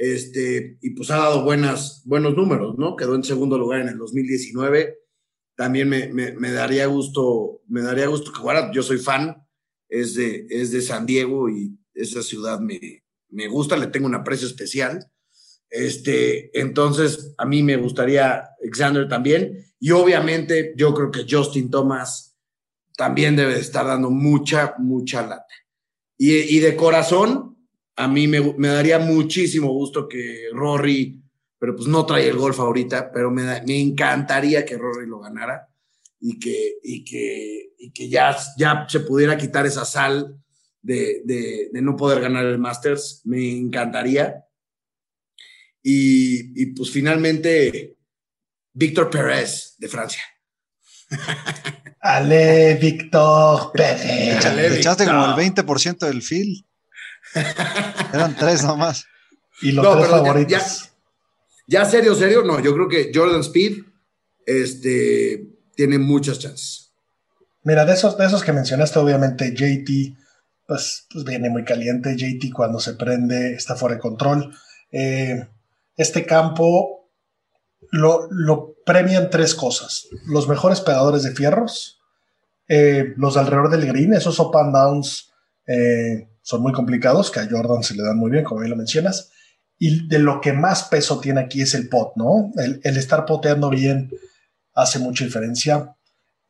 este, y pues ha dado buenas, buenos números, ¿no? Quedó en segundo lugar en el 2019. También me, me, daría gusto, me daría gusto que jugara. Yo soy fan, es de, es de San Diego y esa ciudad me, me gusta, le tengo un aprecio especial. Este, entonces, a mí me gustaría Alexander también. Y obviamente, yo creo que Justin Thomas también debe de estar dando mucha, mucha lata. Y, y de corazón, a mí me, me, daría muchísimo gusto que Rory, pero pues no trae el golf ahorita, pero me, me encantaría que Rory lo ganara y que, y que, y que ya, ya se pudiera quitar esa sal de, de, de no poder ganar el Masters. Me encantaría. Y, y pues finalmente, Víctor Pérez de Francia. <laughs> Ale, Víctor Pérez. Le echaste como el 20% del fil. Eran tres nomás. Y los no, tres favoritos. Ya, ya, serio, serio, no. Yo creo que Jordan Speed este, tiene muchas chances. Mira, de esos, de esos que mencionaste, obviamente JT, pues, pues viene muy caliente. JT cuando se prende está fuera de control. Eh, este campo lo, lo, premian tres cosas. Los mejores pegadores de fierros, eh, los alrededor del green, esos up and downs eh, son muy complicados, que a Jordan se le dan muy bien, como bien lo mencionas. Y de lo que más peso tiene aquí es el pot, ¿no? El, estar poteando bien hace mucha diferencia.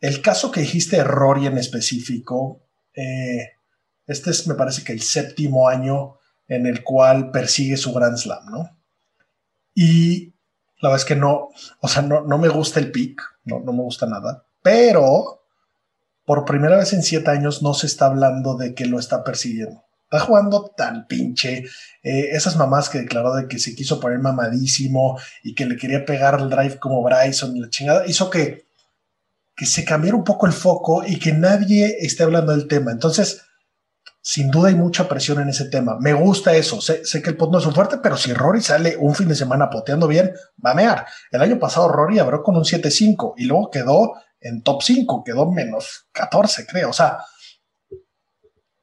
El caso que dijiste Rory en específico, eh, este es, me parece que el séptimo año en el cual persigue su Grand Slam, ¿no? Y la verdad es que no, o sea, no, no me gusta el pick, no, no me gusta nada, pero por primera vez en siete años no se está hablando de que lo está persiguiendo. Está jugando tan pinche. Eh, esas mamás que declaró de que se quiso poner mamadísimo y que le quería pegar el drive como Bryson y la chingada, hizo que, que se cambiara un poco el foco y que nadie esté hablando del tema. Entonces, sin duda hay mucha presión en ese tema. Me gusta eso. Sé, sé, que el pot no es un fuerte, pero si Rory sale un fin de semana poteando bien, va a mear. El año pasado Rory abrió con un 7-5 y luego quedó en top 5, quedó menos 14, creo. O sea,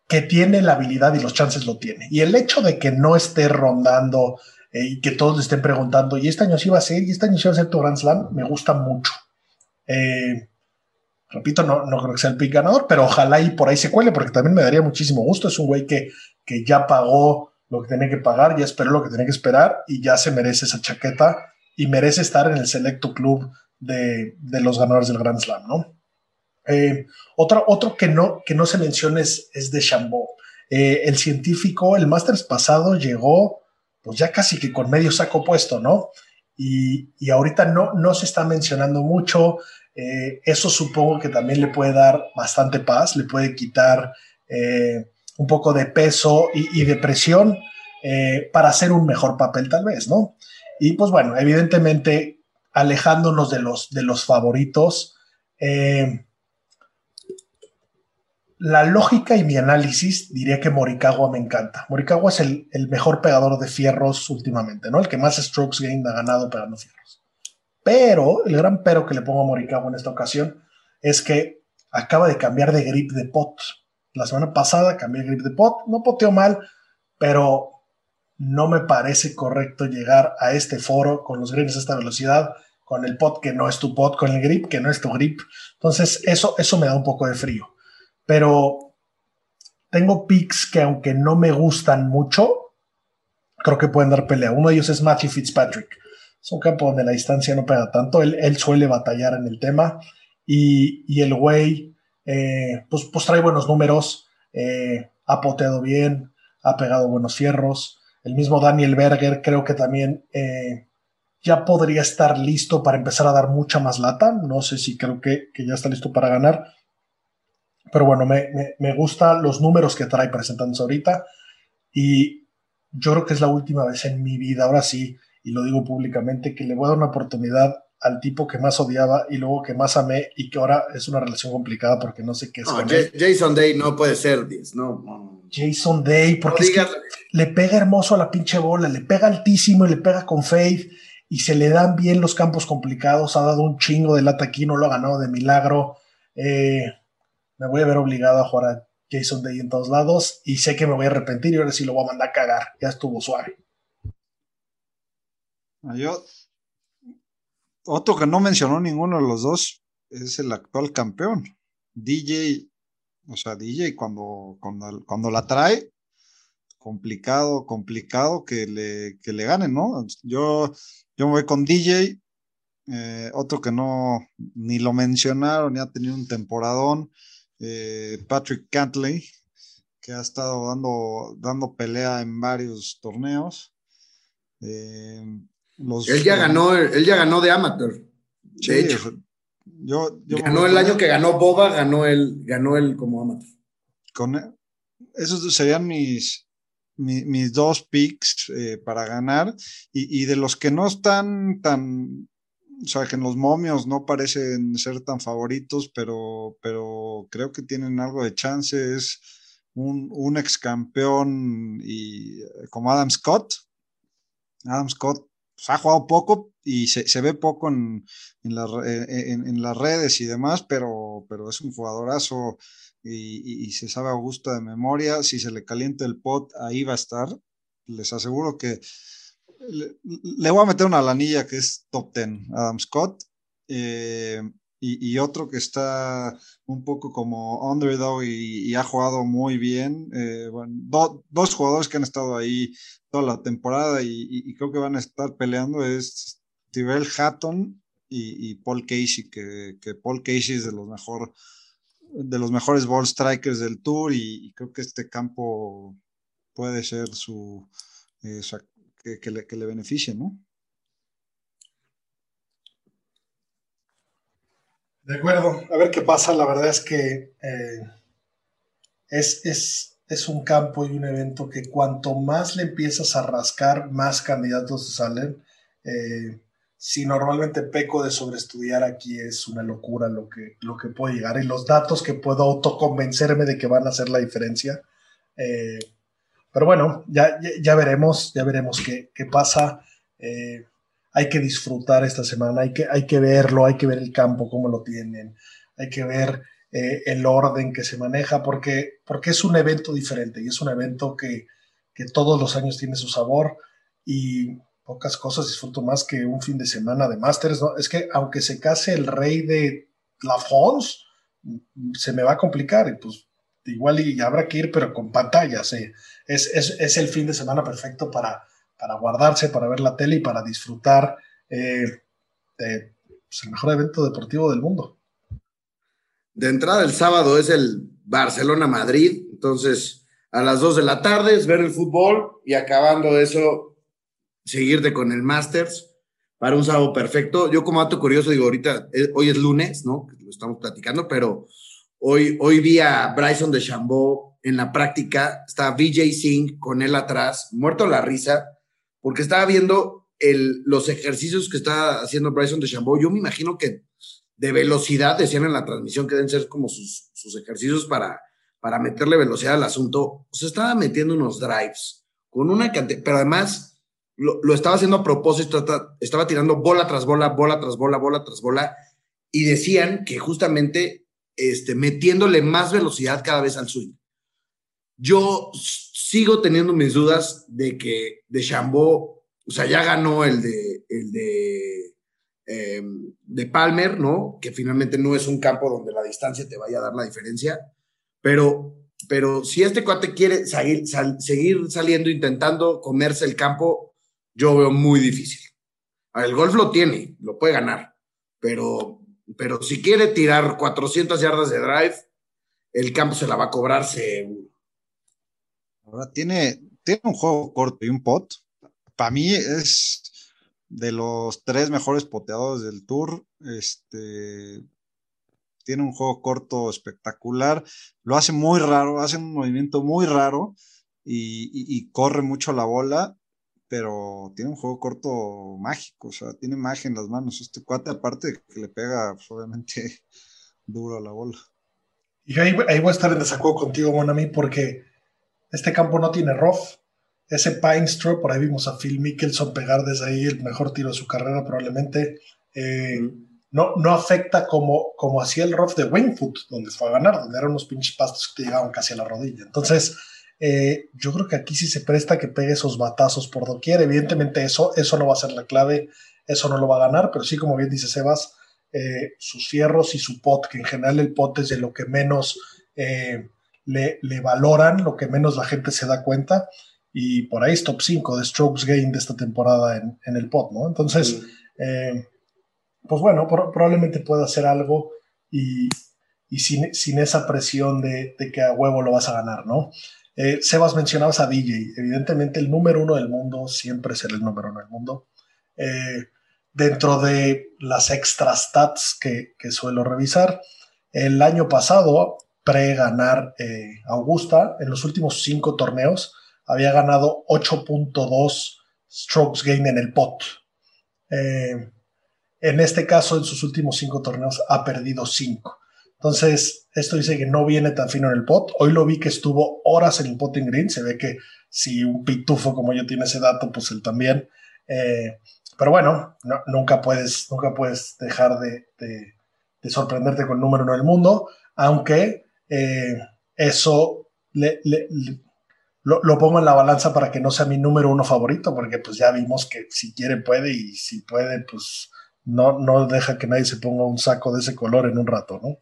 que tiene la habilidad y los chances lo tiene. Y el hecho de que no esté rondando eh, y que todos le estén preguntando, ¿y este año sí va a ser? ¿Y este año sí va a ser tu Grand Slam? Me gusta mucho. Eh, repito, no, creo que sea el pick ganador, pero ojalá y por ahí se cuele, porque también me daría muchísimo gusto. Es un güey que, que ya pagó lo que tenía que pagar, ya esperó lo que tenía que esperar y ya se merece esa chaqueta y merece estar en el selecto club de, de los ganadores del Grand Slam, ¿no? Eh, otro, que, no, que no se menciona es, es de Chambó. Eh, el científico, el Masters pasado llegó pues ya casi que con medio saco puesto, ¿no? Y, y ahorita no, no se está mencionando mucho. Eh, eso supongo que también le puede dar bastante paz, le puede quitar eh, un poco de peso y, de presión para hacer un mejor papel tal vez, ¿no? Y pues bueno, evidentemente alejándonos de los, de los favoritos, la lógica y mi análisis diría que Morikawa me encanta. Morikawa es el, mejor pegador de fierros últimamente, ¿no? El que más strokes gained ha ganado pegando fierros. Pero, el gran pero que le pongo a Morikawa en esta ocasión es que acaba de cambiar de grip de pot. La semana pasada cambié el grip de pot, no poteó mal, pero no me parece correcto llegar a este foro con los greens a esta velocidad, con el pot que no es tu pot, con el grip que no es tu grip. Entonces, eso, eso me da un poco de frío pero tengo picks que aunque no me gustan mucho, creo que pueden dar pelea. Uno de ellos es Matthew Fitzpatrick. Es un campo donde la distancia no pega tanto. Él, suele batallar en el tema. Y, el güey, eh, pues, pues, trae buenos números. Eh, ha poteado bien, ha pegado buenos fierros. El mismo Daniel Berger creo que también eh, ya podría estar listo para empezar a dar mucha más lata. No sé si creo que, que ya está listo para ganar pero bueno, me, me, gustan los números que trae presentándose ahorita y yo creo que es la última vez en mi vida, ahora sí, y lo digo públicamente, que le voy a dar una oportunidad al tipo que más odiaba y luego que más amé y que ahora es una relación complicada porque no sé qué es. Jason Day no puede ser, no. Jason Day, porque le pega hermoso a la pinche bola, le pega altísimo y le pega con faith y se le dan bien los campos complicados, ha dado un chingo de lata aquí, no lo ha ganado de milagro. Eh, me voy a ver obligado a jugar a Jason Day en todos lados y sé que me voy a arrepentir y ahora sí lo voy a mandar a cagar. Ya estuvo suave. Yo, otro que no mencionó ninguno de los dos es el actual campeón. DJ, o sea, DJ cuando, cuando, la trae, complicado, complicado que le, que le ganen, ¿no? Yo, yo me voy con DJ, eh, otro que no, ni lo mencionaron, ni ha tenido un temporadón. Eh, Patrick Cantley, que ha estado dando, dando pelea en varios torneos. Eh, él, ya ganó, él ya ganó de amateur. De hecho. Yo, ganó el año que ganó Boba, ganó él, ganó él como amateur. Con, esos serían mis, mis, dos picks eh, para ganar. Y, y, de los que no están tan o sea, que en los momios no parecen ser tan favoritos, pero, pero creo que tienen algo de chance. Es un, un ex campeón y, eh, como Adam Scott. Adam Scott pues, ha jugado poco y se, ve poco en, en, las redes y demás, pero, pero es un jugadorazo y, y, se sabe a gusto de memoria. Si se le calienta el pot, ahí va a estar. Les aseguro que le, voy a meter una lanilla que es top 10, Adam Scott. Eh, y, otro que está un poco como underdog y, ha jugado muy bien. Eh, dos jugadores que han estado ahí toda la temporada y, creo que van a estar peleando es Tyrell Hatton y, Paul Casey, que, Paul Casey es de los mejor de los mejores ball strikers del tour y, creo que este campo puede ser su, eh, que, le, que beneficie, ¿no? De acuerdo, a ver qué pasa. La verdad es que eh, es, es, un campo y un evento que cuanto más le empiezas a rascar, más candidatos salen. Eh, si normalmente peco de sobreestudiar aquí es una locura lo que, lo que puede llegar y los datos que puedo autoconvencerme de que van a hacer la diferencia. Eh, pero bueno, ya, ya, veremos, ya veremos qué, pasa. Eh, hay que disfrutar esta semana, hay que, hay que verlo, hay que ver el campo, cómo lo tienen, hay que ver eh, el orden que se maneja, porque, porque es un evento diferente y es un evento que, todos los años tiene su sabor y pocas cosas disfruto más que un fin de semana de Masters. ¿no? Es que aunque se case el rey de La France, se me va a complicar y pues igual y habrá que ir, pero con pantallas. Es, el fin de semana perfecto para, para guardarse, para ver la tele y para disfrutar eh, pues, el mejor evento deportivo del mundo. De entrada, el sábado es el Barcelona-Madrid, entonces a las 2 de la tarde, es ver el fútbol y acabando eso, seguirte con el Masters para un sábado perfecto. Yo como dato curioso digo, ahorita, eh, hoy es lunes, ¿no? Lo estamos platicando, pero hoy, hoy vi a Bryson de Chambó en la práctica, está VJ Singh con él atrás, muerto la risa, porque estaba viendo el, los ejercicios que está haciendo Bryson de Chambó. Yo me imagino que de velocidad, decían en la transmisión que deben ser como sus, sus ejercicios para, para meterle velocidad al asunto. O sea, estaba metiendo unos drives con una cantidad, pero además lo, estaba haciendo a propósito, estaba tirando bola tras bola, bola tras bola, bola tras bola, y decían que justamente este, metiéndole más velocidad cada vez al swing. Yo sigo teniendo mis dudas de que de Chambó, o sea, ya ganó el de, el de, em, de Palmer, ¿no? Que finalmente no es un campo donde la distancia te vaya a dar la diferencia, pero, pero si este cuate quiere seguir saliendo, intentando comerse el campo, yo veo muy difícil. El golf lo tiene, lo puede ganar, pero, pero si quiere tirar 400 yardas de drive, el campo se la va a cobrar seguro. Ahora tiene, tiene un juego corto y un pot. Para mí es de los tres mejores poteadores del tour. Este tiene un juego corto espectacular. Lo hace muy raro, hace un movimiento muy raro y, y corre mucho la bola pero tiene un juego corto mágico, o sea, tiene magia en las manos. Este cuate, aparte de que le pega, pues, obviamente, <laughs> duro a la bola. Y ahí, ahí, voy a estar en desacuerdo contigo, Monami, porque este campo no tiene rough. Ese Pine Straw, por ahí vimos a Phil Mickelson pegar desde ahí el mejor tiro de su carrera, probablemente. Eh, no, no afecta como, como hacía el rough de Wingfoot, donde fue a ganar, donde eran unos pinches pastos que te llegaban casi a la rodilla. Entonces, eh, yo creo que aquí sí se presta que pegue esos batazos por doquier. Evidentemente eso, eso no va a ser la clave, eso no lo va a ganar, pero sí, como bien dice Sebas, eh, sus fierros y su pot, que en general el pot es de lo que menos eh, le, valoran, lo que menos la gente se da cuenta, y por ahí es top 5 de strokes gain de esta temporada en, el pot, ¿no? Entonces, pues bueno, probablemente pueda hacer algo y, sin, esa presión de, de, que a huevo lo vas a ganar, ¿no? Eh, Sebas, mencionabas a DJ. Evidentemente, el número uno del mundo siempre será el número uno del mundo. Eh, dentro de las extra stats que, suelo revisar, el año pasado, pre-ganar eh, Augusta, en los últimos cinco torneos, había ganado 8.2 strokes gain en el pot. en este caso, en sus últimos cinco torneos, ha perdido cinco. Entonces, esto dice que no viene tan fino en el pot. Hoy lo vi que estuvo horas en el potting green. Se ve que si un pitufo como yo tiene ese dato, pues él también. Eh, pero bueno, nunca, puedes, nunca puedes dejar de, sorprenderte con el número uno del mundo, aunque eh, eso lo, lo, pongo en la balanza para que no sea mi número uno favorito, porque pues ya vimos que si quiere puede y si puede, pues no, no deja que nadie se ponga un saco de ese color en un rato, ¿no?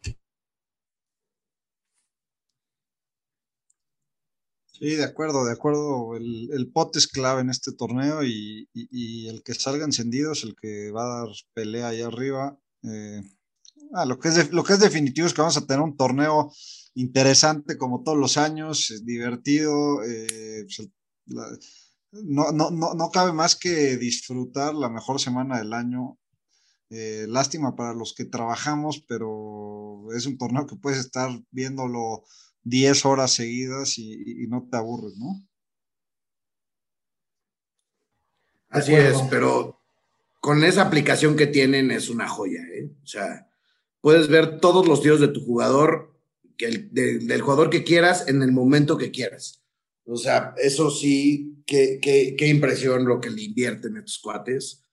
Sí, de acuerdo, de acuerdo. El, el pot es clave en este torneo y, el que salga encendido es el que va a dar pelea ahí arriba. Eh, ah, lo, que es lo que es definitivo es que vamos a tener un torneo interesante como todos los años, divertido. Eh, pues no, no, no, no cabe más que disfrutar la mejor semana del año. Eh, lástima para los que trabajamos, pero es un torneo que puedes estar viéndolo 10 horas seguidas y, no te aburres, ¿no? Así es, pero con esa aplicación que tienen es una joya, ¿eh? O sea, puedes ver todos los tiros de tu jugador, que del jugador que quieras en el momento que quieras. O sea, eso sí, qué, qué, impresión lo que le invierten estos cuates.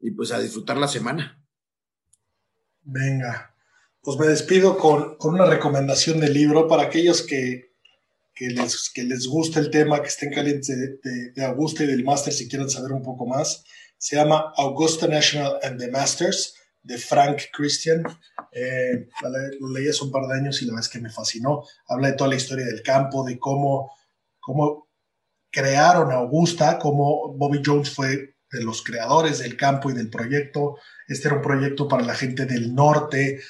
Y pues a disfrutar la semana. Venga, pues me despido con, una recomendación de libro para aquellos que, les, que les guste el tema, que estén calientes de, Augusta y del Master si quieren saber un poco más. Se llama Augusta National and the Masters de Frank Christian. Eh, lo leí hace un par de años y la verdad es que me fascinó. Habla de toda la historia del campo, de cómo, cómo crearon Augusta, cómo Bobby Jones fue de los creadores del campo y del proyecto. Este era un proyecto para la gente del norte,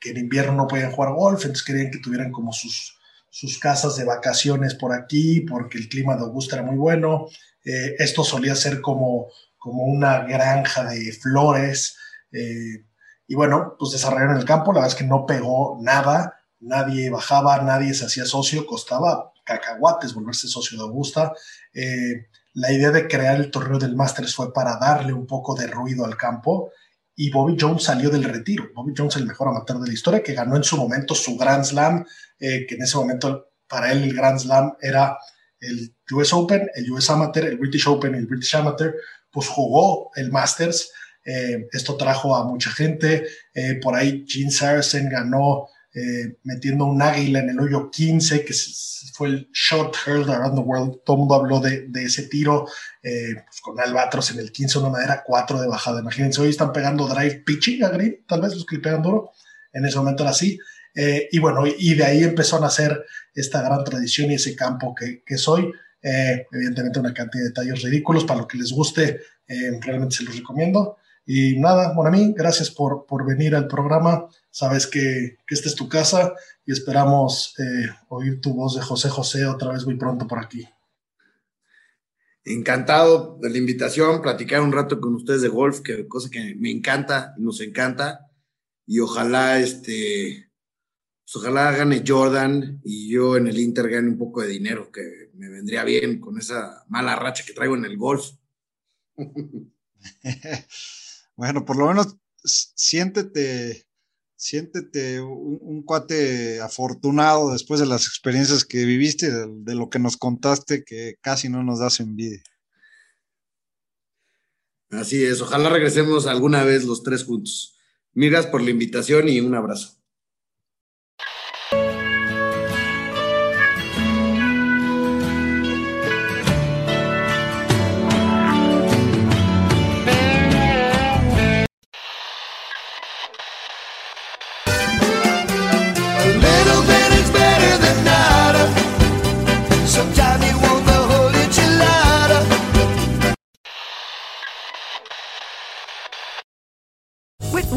que, en invierno no podían jugar golf, entonces querían que tuvieran como sus, sus casas de vacaciones por aquí, porque el clima de Augusta era muy bueno. Eh, esto solía ser como, como una granja de flores. Eh, y bueno, pues desarrollaron el campo. La verdad es que no pegó nada. Nadie bajaba, nadie se hacía socio. Costaba cacahuates volverse socio de Augusta. Eh, la idea de crear el torneo del Masters fue para darle un poco de ruido al campo y Bobby Jones salió del retiro. Bobby Jones, el mejor amateur de la historia, que ganó en su momento su Grand Slam, que en ese momento para él el Grand Slam era el US Open, el US Amateur, el British Open y el British Amateur, pues jugó el Masters. Eh, esto trajo a mucha gente. Eh, por ahí Gene Saracen ganó eh, metiendo un águila en el hoyo 15, que fue el short hurled around the world. Todo el mundo habló de, ese tiro pues con Albatros en el 15, una madera 4 de bajada. Imagínense, hoy están pegando drive pitching a green, tal vez los que pegan duro. En ese momento era así. y bueno, y de ahí empezó a nacer esta gran tradición y ese campo que, que soy. Eh, evidentemente una cantidad de detalles ridículos, para lo que les guste, eh, realmente se los recomiendo. Y nada, bueno, a mí, gracias por, por venir al programa. Sabes que, que esta es tu casa y esperamos eh, oír tu voz de José José otra vez muy pronto por aquí. Encantado de la invitación, platicar un rato con ustedes de golf, que cosa que me encanta, nos encanta. Y ojalá este, pues, ojalá gane Jordan y yo en el Inter gane un poco de dinero, que me vendría bien con esa mala racha que traigo en el golf. <laughs> bueno, por lo menos siéntete, siéntete un, cuate afortunado después de las experiencias que viviste, de, de, lo que nos contaste, que casi no nos das envidia. Así es, ojalá regresemos alguna vez los tres juntos. Miras por la invitación y un abrazo.